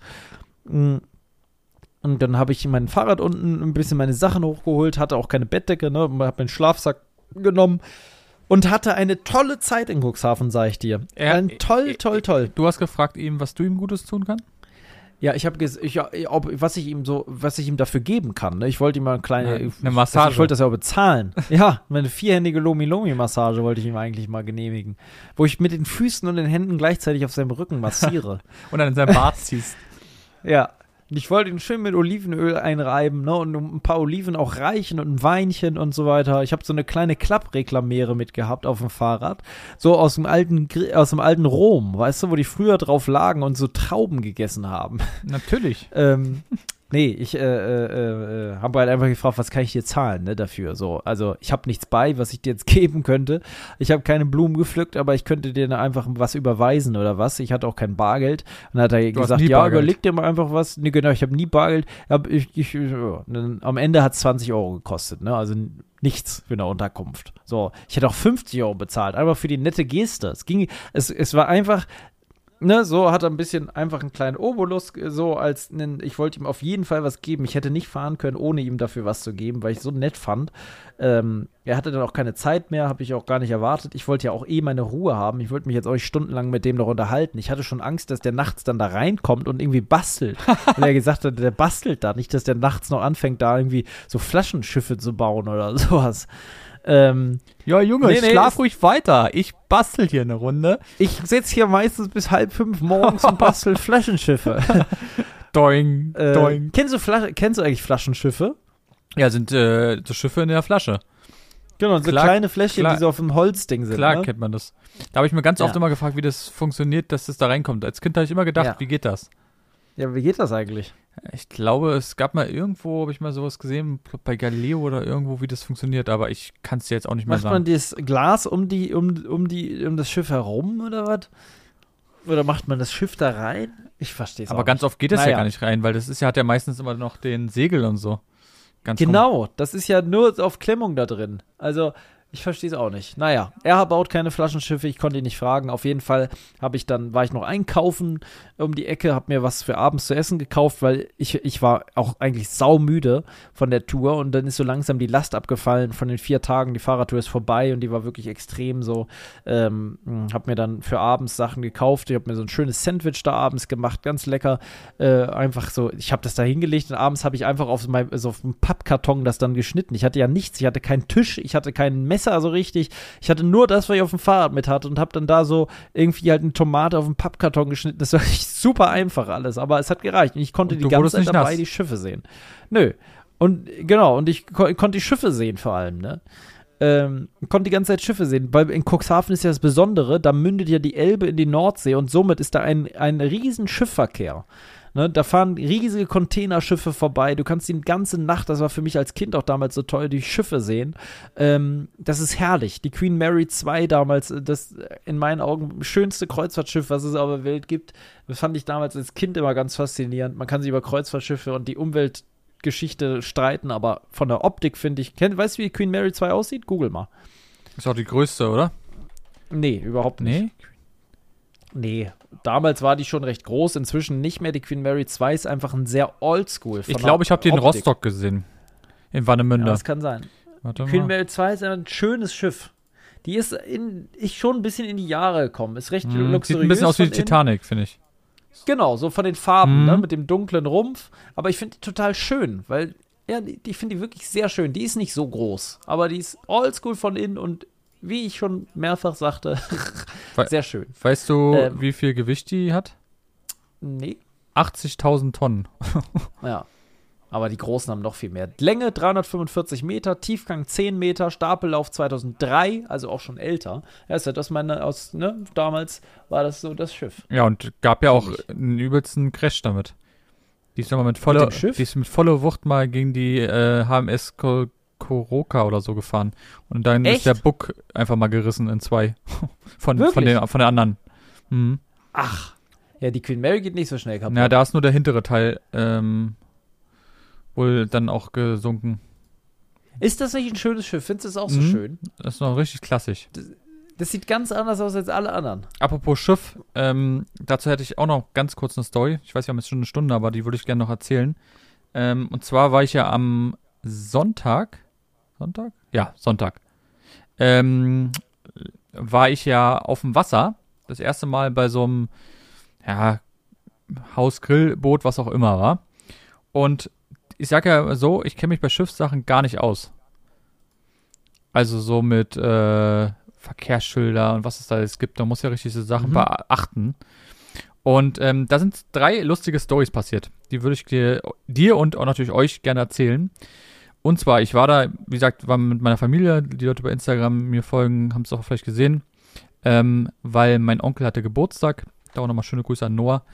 Mm. Und dann habe ich mein Fahrrad unten ein bisschen meine Sachen hochgeholt, hatte auch keine Bettdecke, ne? Hab meinen Schlafsack genommen und hatte eine tolle Zeit in Cuxhaven, sag ich dir. Er, Ein toll, toll, toll. Du hast gefragt ihm, was du ihm Gutes tun kannst? Ja, ich habe ich, ob, was ich ihm so, was ich ihm dafür geben kann. Ne? Ich wollte ihm mal eine kleine, ja, eine Massage. Ich wollte das ja auch bezahlen. ja, eine vierhändige Lomi-Lomi-Massage wollte ich ihm eigentlich mal genehmigen, wo ich mit den Füßen und den Händen gleichzeitig auf seinem Rücken massiere und dann in seinem Bart ziehst. ja, ich wollte ihn schön mit Olivenöl einreiben, ne? Und ein paar Oliven auch reichen und ein Weinchen und so weiter. Ich habe so eine kleine Klappreklamere mitgehabt auf dem Fahrrad. So aus dem alten, aus dem alten Rom, weißt du, wo die früher drauf lagen und so Trauben gegessen haben. Natürlich. ähm, Nee, ich äh, äh, äh, habe halt einfach gefragt, was kann ich dir zahlen ne, dafür? So, also ich habe nichts bei, was ich dir jetzt geben könnte. Ich habe keine Blumen gepflückt, aber ich könnte dir einfach was überweisen oder was. Ich hatte auch kein Bargeld. Und dann hat er du gesagt, ja, Bargeld. überleg dir mal einfach was. Nee, genau, ich habe nie Bargeld. Hab ich, ich, ja. am Ende hat es 20 Euro gekostet, ne? Also nichts für eine Unterkunft. So, ich hätte auch 50 Euro bezahlt, einfach für die nette Geste. Es ging, es, es war einfach, ne, so hat er ein bisschen einfach einen kleinen Obolus, so als einen, ich wollte ihm auf jeden Fall was geben. Ich hätte nicht fahren können, ohne ihm dafür was zu geben, weil ich so nett fand. Ähm, er hatte dann auch keine Zeit mehr, habe ich auch gar nicht erwartet. Ich wollte ja auch eh meine Ruhe haben. Ich wollte mich jetzt auch nicht stundenlang mit dem noch unterhalten. Ich hatte schon Angst, dass der nachts dann da reinkommt und irgendwie bastelt. Weil er gesagt hat, der bastelt da. Nicht, dass der nachts noch anfängt, da irgendwie so Flaschenschiffe zu bauen oder sowas. Ähm, ja, Junge, nee, nee, schlaf ruhig weiter. Ich bastel hier eine Runde. Ich sitze hier meistens bis halb fünf morgens und bastel Flaschenschiffe. doing, äh, doing. Kennst du, kennst du eigentlich Flaschenschiffe? Ja, sind äh, so Schiffe in der Flasche. Genau, so klar, kleine Fläschchen, klar, die so auf dem Holzding sind. Klar ne? kennt man das. Da habe ich mir ganz ja. oft immer gefragt, wie das funktioniert, dass das da reinkommt. Als Kind habe ich immer gedacht, ja. wie geht das? Ja, wie geht das eigentlich? Ich glaube, es gab mal irgendwo, habe ich mal sowas gesehen, bei Galileo oder irgendwo, wie das funktioniert, aber ich kann es dir jetzt auch nicht mehr macht sagen. Macht man das Glas um die, um, um die, um das Schiff herum oder was? Oder macht man das Schiff da rein? Ich verstehe es Aber ganz oft geht es naja. ja gar nicht rein, weil das ist ja, hat ja meistens immer noch den Segel und so. Ganz genau, das ist ja nur auf Klemmung da drin. Also, ich verstehe es auch nicht. Naja, er baut keine Flaschenschiffe, ich konnte ihn nicht fragen. Auf jeden Fall habe ich dann, war ich noch einkaufen um die Ecke, habe mir was für abends zu essen gekauft, weil ich, ich war auch eigentlich saumüde von der Tour und dann ist so langsam die Last abgefallen von den vier Tagen. Die Fahrradtour ist vorbei und die war wirklich extrem so. Ähm, habe mir dann für abends Sachen gekauft. Ich habe mir so ein schönes Sandwich da abends gemacht, ganz lecker. Äh, einfach so, ich habe das da hingelegt und abends habe ich einfach auf, mein, also auf einem Pappkarton das dann geschnitten. Ich hatte ja nichts, ich hatte keinen Tisch, ich hatte keinen Messer Messer so richtig. Ich hatte nur das, was ich auf dem Fahrrad mit hatte und habe dann da so irgendwie halt eine Tomate auf dem Pappkarton geschnitten. Das war super einfach alles, aber es hat gereicht. Und ich konnte und die ganze Zeit dabei nass. die Schiffe sehen. Nö. Und genau, und ich, ko konnte die Schiffe sehen vor allem, ne? Ähm, konnte die ganze Zeit Schiffe sehen. Weil in Cuxhaven ist ja das Besondere, da mündet ja die Elbe in die Nordsee und somit ist da ein, ein riesen Schiffverkehr. Ne, da fahren riesige Containerschiffe vorbei. Du kannst die ganze Nacht, das war für mich als Kind auch damals so toll, die Schiffe sehen. Ähm, das ist herrlich. Die Queen Mary 2 damals, äh, das in meinen Augen schönste Kreuzfahrtschiff, was es auf der Welt gibt. Das fand ich damals als Kind immer ganz faszinierend. Man kann sich über Kreuzfahrtschiffe und die Umweltgeschichte streiten, aber von der Optik finde ich. Kennt, weißt du, wie Queen Mary 2 aussieht? Google mal. Ist auch die größte, oder? Nee, überhaupt nicht. Nee? Nee, damals war die schon recht groß, inzwischen nicht mehr. Die Queen Mary 2 ist einfach ein sehr oldschool. Ich glaube, ich habe die in Rostock gesehen. In Warnemünde. Ja, das kann sein. Warte Queen Mary 2 ist ein schönes Schiff. Die ist in, ich schon ein bisschen in die Jahre gekommen. Ist recht mm, luxuriös. Sieht ein bisschen aus wie die Titanic, finde ich. Genau, so von den Farben, mm. ne, mit dem dunklen Rumpf. Aber ich finde die total schön, weil, ja, die, ich finde die wirklich sehr schön. Die ist nicht so groß, aber die ist oldschool von innen und wie ich schon mehrfach sagte, sehr schön. Weißt du, ähm, wie viel Gewicht die hat? Nee. 80.000 Tonnen. ja. Aber die großen haben noch viel mehr. Länge 345 Meter, Tiefgang 10 Meter, Stapellauf 2003, also auch schon älter. Ja, ist ja das meine, aus, ne, damals war das so das Schiff. Ja, und gab ja auch einen übelsten Crash damit. Die ist nochmal mit voller, die ist mit voller Wucht mal gegen die äh, HMS Koroka oder so gefahren. Und dann Echt? ist der Buck einfach mal gerissen in zwei. von, von, den, von der anderen. Mhm. Ach. Ja, die Queen Mary geht nicht so schnell kaputt. Ja, da ist nur der hintere Teil ähm, wohl dann auch gesunken. Ist das nicht ein schönes Schiff? Findest du es auch so mhm. schön? Das ist noch richtig klassisch. Das, das, sieht ganz anders aus als alle anderen. Apropos Schiff, ähm, dazu hätte ich auch noch ganz kurz eine Story. Ich weiß, wir haben jetzt schon eine Stunde, aber die würde ich gerne noch erzählen. Ähm, und zwar war ich ja am Sonntag, Sonntag? Ja, Sonntag. Ähm, war ich ja auf dem Wasser. Das erste Mal bei so einem, ja, Hausgrillboot, was auch immer war. Und ich sag ja so, ich kenne mich bei Schiffssachen gar nicht aus. Also so mit äh, Verkehrsschilder und was es da alles gibt. Da muss ja richtig so Sachen mhm. beachten. Und ähm, da sind drei lustige Stories passiert. Die würde ich dir, dir und auch natürlich euch gerne erzählen. Und zwar, ich war da, wie gesagt, war mit meiner Familie, die Leute bei Instagram mir folgen, haben es auch vielleicht gesehen, ähm, weil mein Onkel hatte Geburtstag. Da auch nochmal schöne Grüße an Noah.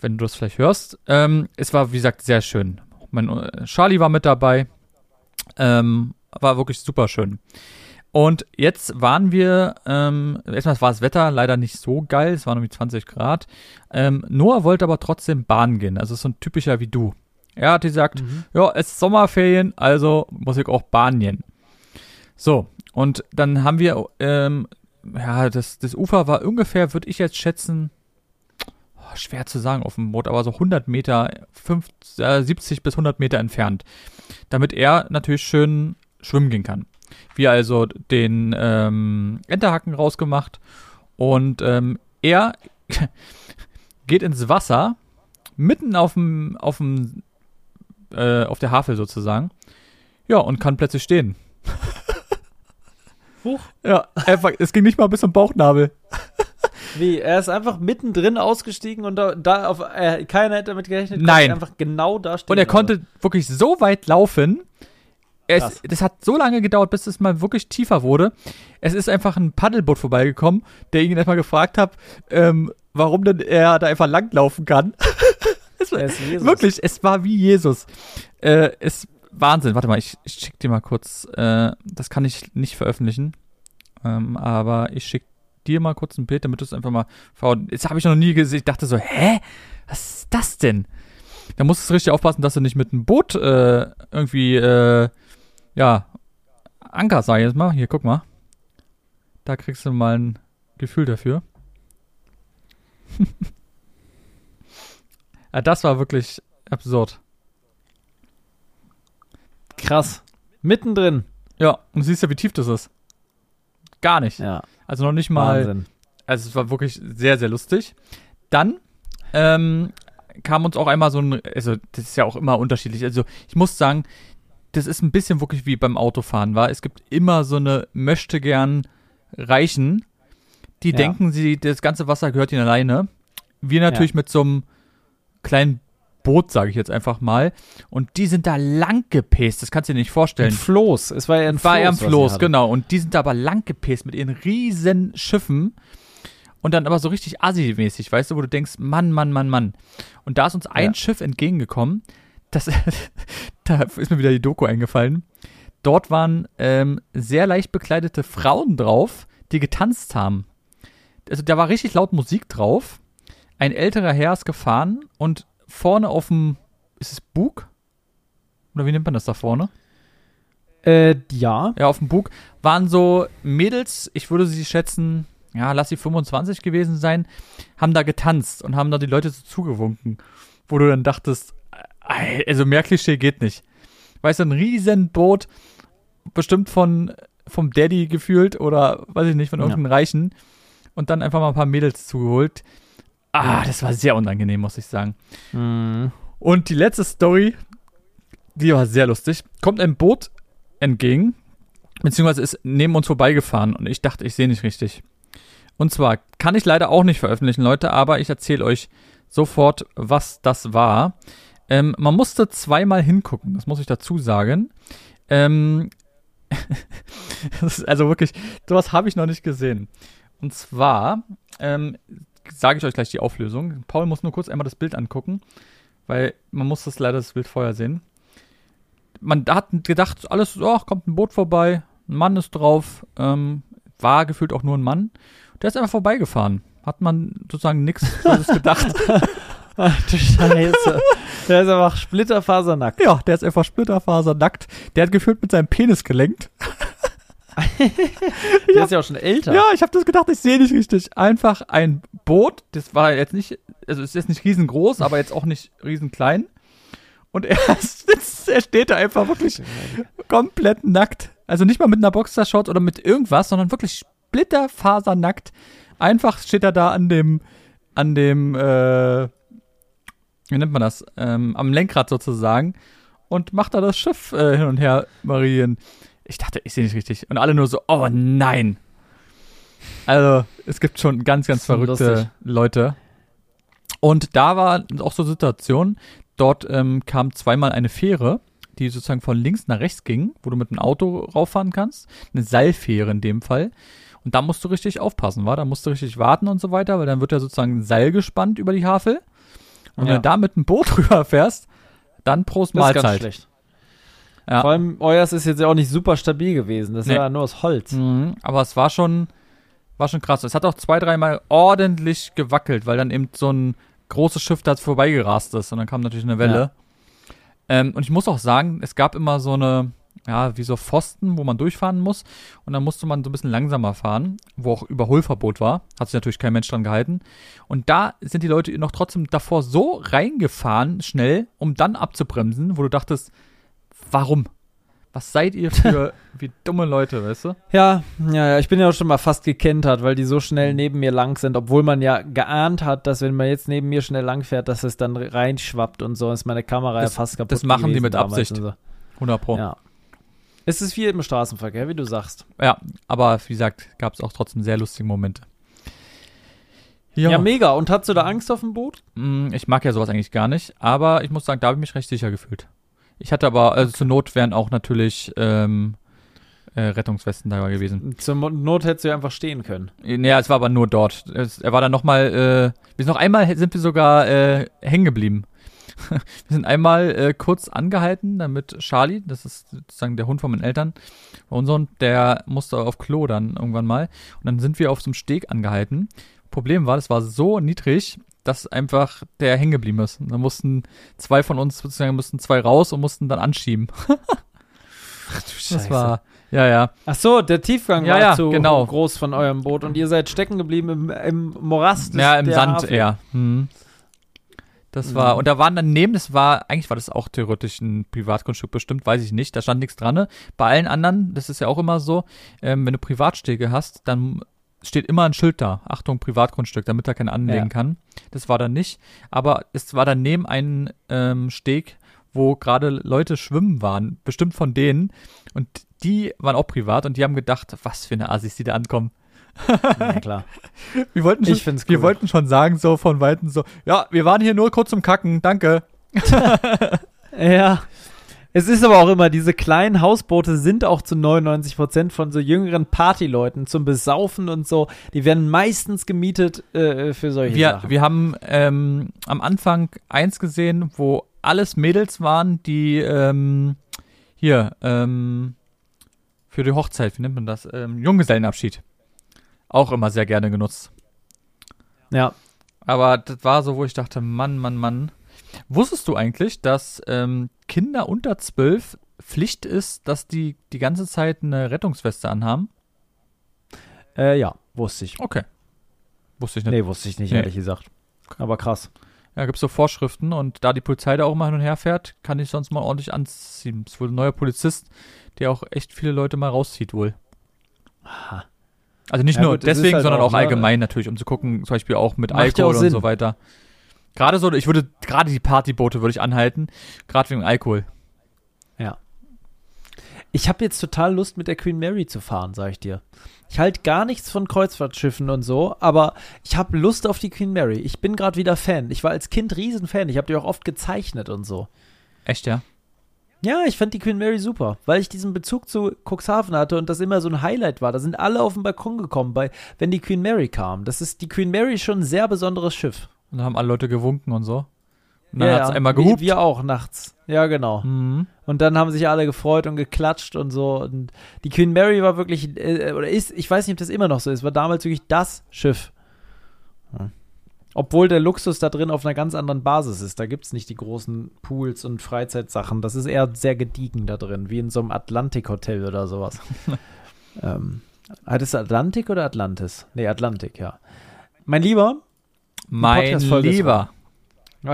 wenn du das vielleicht hörst. Ähm, es war, wie gesagt, sehr schön. Mein äh, Charlie war mit dabei. Ähm, war wirklich super schön. Und jetzt waren wir, ähm, erstmal war das Wetter leider nicht so geil, es waren irgendwie 20 Grad. Ähm, Noah wollte aber trotzdem Bahn gehen, also so ein typischer wie du. Er hat gesagt, mhm. ja, es ist Sommerferien, also muss ich auch Bahn gehen. So, und dann haben wir, ähm, ja, das, das Ufer war ungefähr, würde ich jetzt schätzen, oh, schwer zu sagen auf dem Boot, aber so 100 Meter, 50, äh, 70 bis 100 Meter entfernt. Damit er natürlich schön schwimmen gehen kann. Wir also den ähm, Enterhaken rausgemacht und ähm, er geht ins Wasser, mitten auf dem, auf dem, äh, auf der Havel sozusagen. Ja, und kann plötzlich stehen. Huch. Ja, einfach, es ging nicht mal bis zum Bauchnabel. Wie? Er ist einfach mittendrin ausgestiegen und da, da auf, äh, keiner hätte damit gerechnet. Nein. Einfach genau da stehen. Und er konnte wirklich so weit laufen, es, das hat so lange gedauert, bis es mal wirklich tiefer wurde. Es ist einfach ein Paddelboot vorbeigekommen, der ihn erstmal gefragt hat, ähm, warum denn er da einfach langlaufen kann. es war, wirklich, es war wie Jesus. Äh, es Wahnsinn. Warte mal, ich, ich schick dir mal kurz. Äh, das kann ich nicht veröffentlichen. Ähm, aber ich schick dir mal kurz ein Bild, damit du es einfach mal. Jetzt habe ich noch nie gesehen. Ich dachte so, hä? Was ist das denn? Da musst du richtig aufpassen, dass du nicht mit einem Boot äh, irgendwie äh, ja, Anker, sag ich jetzt mal. Hier, guck mal. Da kriegst du mal ein Gefühl dafür. ja, das war wirklich absurd. Krass. Mittendrin. Ja, und du siehst ja, wie tief das ist. Gar nicht. Ja. Also noch nicht mal. Wahnsinn. Also es war wirklich sehr, sehr lustig. Dann ähm, kam uns auch einmal so ein, also das ist ja auch immer unterschiedlich. Also ich muss sagen, das ist ein bisschen wirklich wie beim Autofahren war. Es gibt immer so eine möchte gern Reichen, die ja. denken, sie, das ganze Wasser gehört ihnen alleine. Wir natürlich ja. mit so einem kleinen Boot, sage ich jetzt einfach mal. Und die sind da lang gepäst, das kannst du dir nicht vorstellen. Ein Floß, es war ja ein Floß. War ja ein Floß, genau. Und die sind da aber lang gepäst mit ihren riesen Schiffen. Und dann aber so richtig assi-mäßig, weißt du, wo du denkst, Mann, Mann, Mann, Mann. Und da ist uns ein ja. Schiff entgegengekommen, das, da ist mir wieder die Doku eingefallen. Dort waren ähm, sehr leicht bekleidete Frauen drauf, die getanzt haben. Also da war richtig laut Musik drauf. Ein älterer Herr ist gefahren und vorne auf dem, ist es Bug? Oder wie nennt man das da vorne? Äh, ja. Ja, auf dem Bug waren so Mädels, ich würde sie schätzen, ja, lass sie 25 gewesen sein, haben da getanzt und haben da die Leute so zugewunken. Wo du dann dachtest, also mehr Klischee geht nicht. Weißt du, ein Riesenboot, bestimmt von vom Daddy gefühlt oder weiß ich nicht, von irgendeinem ja. Reichen und dann einfach mal ein paar Mädels zugeholt. Ah, das war sehr unangenehm, muss ich sagen. Mhm. Und die letzte Story, die war sehr lustig. Kommt ein Boot entgegen, beziehungsweise ist neben uns vorbeigefahren und ich dachte, ich sehe nicht richtig. Und zwar kann ich leider auch nicht veröffentlichen, Leute, aber ich erzähle euch sofort, was das war. Ähm, man musste zweimal hingucken, das muss ich dazu sagen. Ähm, also wirklich, sowas habe ich noch nicht gesehen. Und zwar ähm, sage ich euch gleich die Auflösung. Paul muss nur kurz einmal das Bild angucken, weil man muss das leider das Bild vorher sehen. Man hat gedacht, alles, oh, kommt ein Boot vorbei, ein Mann ist drauf, ähm, war gefühlt auch nur ein Mann. Der ist einfach vorbeigefahren. Hat man sozusagen nichts gedacht. Ach du Scheiße. Der ist einfach splitterfasernackt. Ja, der ist einfach splitterfasernackt. Der hat gefühlt mit seinem Penis gelenkt. der ist ja auch schon älter. Ja, ich habe das gedacht, ich sehe nicht richtig. Einfach ein Boot, das war jetzt nicht, also ist jetzt nicht riesengroß, aber jetzt auch nicht riesenklein. Und er, er steht da einfach wirklich komplett nackt. Also nicht mal mit einer Boxershot oder mit irgendwas, sondern wirklich splitterfasernackt. Einfach steht er da an dem, an dem, äh, wie nennt man das, ähm, am Lenkrad sozusagen und macht da das Schiff äh, hin und her marieren. Ich dachte, ich sehe nicht richtig. Und alle nur so, oh nein. Also, es gibt schon ganz, ganz verrückte lustig. Leute. Und da war auch so eine Situation, dort ähm, kam zweimal eine Fähre, die sozusagen von links nach rechts ging, wo du mit einem Auto rauffahren kannst. Eine Seilfähre in dem Fall. Und da musst du richtig aufpassen, war? Da musst du richtig warten und so weiter, weil dann wird ja sozusagen ein Seil gespannt über die Havel. Und ja. wenn du da mit einem Boot rüberfährst, dann Prost das Mahlzeit. Ist ganz schlecht. Ja. Vor allem, euers ist jetzt ja auch nicht super stabil gewesen. Das nee. ist ja nur aus Holz. Mhm, aber es war schon, war schon krass. Es hat auch zwei, dreimal ordentlich gewackelt, weil dann eben so ein großes Schiff da vorbeigerast ist. Und dann kam natürlich eine Welle. Ja. Ähm, und ich muss auch sagen, es gab immer so eine, ja, wie so Pfosten, wo man durchfahren muss. Und dann musste man so ein bisschen langsamer fahren, wo auch Überholverbot war. Hat sich natürlich kein Mensch dran gehalten. Und da sind die Leute noch trotzdem davor so reingefahren, schnell, um dann abzubremsen, wo du dachtest, warum? Was seid ihr für wie dumme Leute, weißt du? Ja, ja, ja, ich bin ja auch schon mal fast gekentert, weil die so schnell neben mir lang sind, obwohl man ja geahnt hat, dass wenn man jetzt neben mir schnell lang fährt, dass es dann reinschwappt und so ist meine Kamera das, ja fast kaputt. Das machen die mit Absicht. So. 100 Pro. Ja. Es ist viel im Straßenverkehr, wie du sagst. Ja, aber wie gesagt, gab es auch trotzdem sehr lustige Momente. Ja. ja. mega. Und hast du da Angst auf dem Boot? Mm, ich mag ja sowas eigentlich gar nicht, aber ich muss sagen, da habe ich mich recht sicher gefühlt. Ich hatte aber, also zur Not wären auch natürlich ähm, äh, Rettungswesten da gewesen. Zur Not hättest du ja einfach stehen können. Naja, es war aber nur dort. Es, er war dann nochmal, äh, wir sind noch einmal, sind wir sogar äh, hängen geblieben. wir sind einmal äh, kurz angehalten, damit Charlie, das ist sozusagen der Hund von meinen Eltern, unser Hund, der musste auf Klo dann irgendwann mal. Und dann sind wir auf so einem Steg angehalten. Problem war, das war so niedrig, dass einfach der hängen geblieben ist. Und dann mussten zwei von uns sozusagen mussten zwei raus und mussten dann anschieben. Ach du Scheiße. Das war, ja, ja. Ach so, der Tiefgang ja, war ja, zu genau. groß von eurem Boot und ihr seid stecken geblieben im, im Morast. Ja, im Sand Hafen. eher. Hm. Das war, mhm. und da waren daneben, das war, eigentlich war das auch theoretisch ein Privatgrundstück bestimmt, weiß ich nicht, da stand nichts dran. Ne? Bei allen anderen, das ist ja auch immer so, ähm, wenn du Privatstege hast, dann steht immer ein Schild da, Achtung, Privatgrundstück, damit er keinen anlegen ja. kann. Das war dann nicht, aber es war daneben ein ähm, Steg, wo gerade Leute schwimmen waren, bestimmt von denen, und die waren auch privat und die haben gedacht, was für eine Assis, die da ankommen. Ja, klar. wir wollten schon, ich find's cool. wir wollten schon sagen, so von Weitem so, ja, wir waren hier nur kurz zum Kacken, danke. ja. Es ist aber auch immer, diese kleinen Hausboote sind auch zu 99 Prozent von so jüngeren Partyleuten zum Besaufen und so. Die werden meistens gemietet äh, für solche wir, Sachen. Wir haben ähm, am Anfang eins gesehen, wo alles Mädels waren, die ähm, hier ähm, für die Hochzeit, wie nennt man das? Ähm, Junggesellenabschied auch immer sehr gerne genutzt. Ja. Aber das war so, wo ich dachte, Mann, Mann, Mann. Wusstest du eigentlich, dass ähm, Kinder unter zwölf Pflicht ist, dass die die ganze Zeit eine Rettungsweste anhaben? Äh, ja, wusste ich. Okay. Wusste ich nicht. Nee, wusste ich nicht, nee. ehrlich gesagt. Aber krass. Ja, gibt es so Vorschriften und da die Polizei da auch mal hin und her fährt, kann ich sonst mal ordentlich anziehen. Es ist wohl ein neuer Polizist, der auch echt viele Leute mal rauszieht wohl. Aha. Also nicht ja, nur gut, deswegen, halt sondern auch, auch ne, allgemein natürlich, um zu gucken, zum Beispiel auch mit Alkohol auch und so weiter. Gerade so, ich würde, gerade die Partyboote würde ich anhalten, gerade wegen Alkohol. Ja. Ich habe jetzt total Lust, mit der Queen Mary zu fahren, sag ich dir. Ich halte gar nichts von Kreuzfahrtschiffen und so, aber ich habe Lust auf die Queen Mary. Ich bin gerade wieder Fan. Ich war als Kind Riesenfan. Ich habe die auch oft gezeichnet und so. Echt, ja? Ja, ich fand die Queen Mary super, weil ich diesen Bezug zu Cuxhaven hatte und das immer so ein Highlight war. Da sind alle auf den Balkon gekommen, bei, wenn die Queen Mary kam. Das ist die Queen Mary schon ein sehr besonderes Schiff. Und haben alle Leute gewunken und so. Und dann ja, hat's ja. einmal gehupt. Wir, wir auch nachts. Ja, genau. Mhm. Und dann haben sich alle gefreut und geklatscht und so. Und die Queen Mary war wirklich, äh, oder ist, ich weiß nicht, ob das immer noch so ist, war damals wirklich das Schiff. Obwohl der Luxus da drin auf einer ganz anderen Basis ist. Da gibt es nicht die großen Pools und Freizeitsachen. Das ist eher sehr gediegen da drin, wie in so einem Atlantik-Hotel oder sowas. ähm, hattest du Atlantik oder Atlantis? Nee, Atlantik, ja. Mein Lieber. Mein Lieber.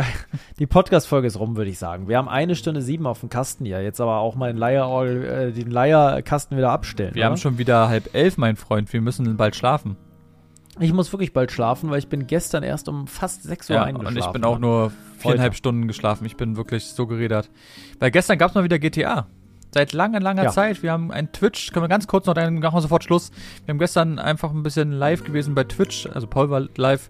Die Podcast-Folge ist rum, würde ich sagen. Wir haben eine Stunde sieben auf dem Kasten hier. Jetzt aber auch mal den, Leier, äh, den Leierkasten wieder abstellen. Wir oder? haben schon wieder halb elf, mein Freund. Wir müssen bald schlafen. Ich muss wirklich bald schlafen, weil ich bin gestern erst um fast 6 Uhr ja, eingeschlafen. Und ich bin auch nur viereinhalb. Stunden geschlafen. Ich bin wirklich so geredet. Weil gestern gab es mal wieder GTA. Seit langer, langer ja. Zeit. Wir haben ein Twitch, können wir ganz kurz noch, dann machen wir sofort Schluss. Wir haben gestern einfach ein bisschen live gewesen bei Twitch, also Paul war live.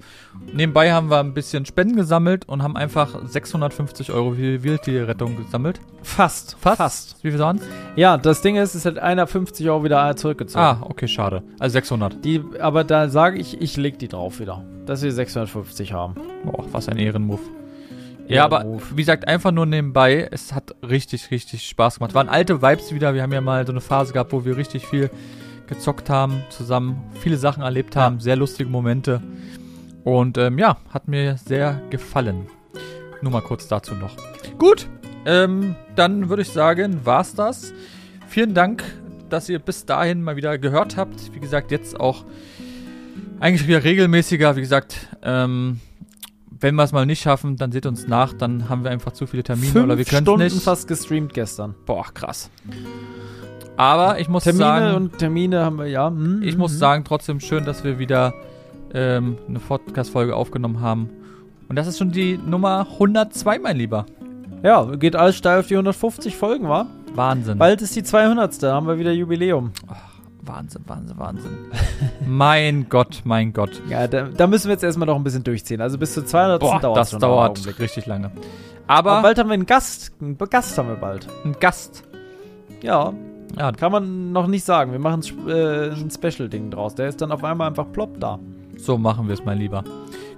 Nebenbei haben wir ein bisschen Spenden gesammelt und haben einfach 650 Euro für Wildtierrettung gesammelt. Fast. Fast? Fast. Wie viel waren Ja, das Ding ist, es hat einer 50 Euro wieder zurückgezogen. Ah, okay, schade. Also 600. Die, aber da sage ich, ich leg die drauf wieder, dass wir 650 haben. Boah, was ein Ehrenmove. Ja, aber Move. wie gesagt, einfach nur nebenbei. Es hat richtig, richtig Spaß gemacht. Waren alte Vibes wieder. Wir haben ja mal so eine Phase gehabt, wo wir richtig viel gezockt haben, zusammen viele Sachen erlebt haben, sehr lustige Momente. Und ähm, ja, hat mir sehr gefallen. Nur mal kurz dazu noch. Gut, ähm, dann würde ich sagen, war's das. Vielen Dank, dass ihr bis dahin mal wieder gehört habt. Wie gesagt, jetzt auch eigentlich wieder regelmäßiger. Wie gesagt, ähm, wenn wir es mal nicht schaffen, dann seht uns nach, dann haben wir einfach zu viele Termine Fünf oder wir können Stunden nicht. fast gestreamt gestern. Boah, krass. Aber ich muss Termine sagen. und Termine haben wir, ja. Hm, ich hm, muss hm. sagen, trotzdem schön, dass wir wieder ähm, eine Podcast-Folge aufgenommen haben. Und das ist schon die Nummer 102, mein Lieber. Ja, geht alles steil auf die 150 Folgen, wa? Wahnsinn. Bald ist die 200. haben wir wieder Jubiläum. Ach, Wahnsinn, Wahnsinn, Wahnsinn. mein Gott, mein Gott. Ja, da, da, müssen wir jetzt erstmal noch ein bisschen durchziehen. Also bis zu 200. Boah, dauert das dauert richtig lange. Aber, Aber, bald haben wir einen Gast. Einen Gast haben wir bald. Einen Gast. Ja. ja. Kann man noch nicht sagen. Wir machen äh, ein Special-Ding draus. Der ist dann auf einmal einfach plopp da. So machen wir es, mein Lieber.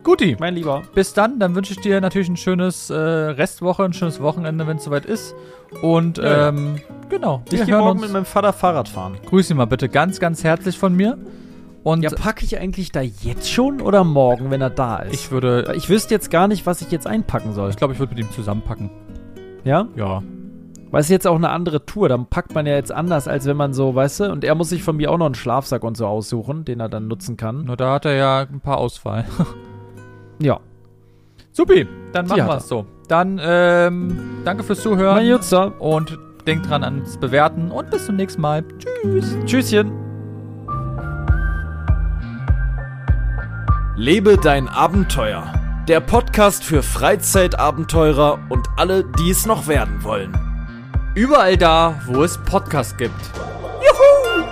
Guti. Mein Lieber. Bis dann. Dann wünsche ich dir natürlich ein schönes äh, Restwoche, ein schönes Wochenende, wenn es soweit ist. Und ja, ähm, genau. Ich gehe morgen uns. mit meinem Vater Fahrrad fahren. Grüß ihn mal bitte ganz, ganz herzlich von mir. Und ja, packe ich eigentlich da jetzt schon oder morgen, wenn er da ist? Ich würde. Ich wüsste jetzt gar nicht, was ich jetzt einpacken soll. Ich glaube, ich würde mit ihm zusammenpacken. Ja? Ja. Weil es ist jetzt auch eine andere Tour. Dann packt man ja jetzt anders, als wenn man so, weißt du, und er muss sich von mir auch noch einen Schlafsack und so aussuchen, den er dann nutzen kann. Nur da hat er ja ein paar Auswahl. ja. Supi, dann machen wir es so. Dann ähm, danke fürs Zuhören. Mein Jutzer. Und denkt dran ans Bewerten und bis zum nächsten Mal. Tschüss. Tschüsschen. Lebe dein Abenteuer. Der Podcast für Freizeitabenteurer und alle, die es noch werden wollen. Überall da, wo es Podcasts gibt. Juhu!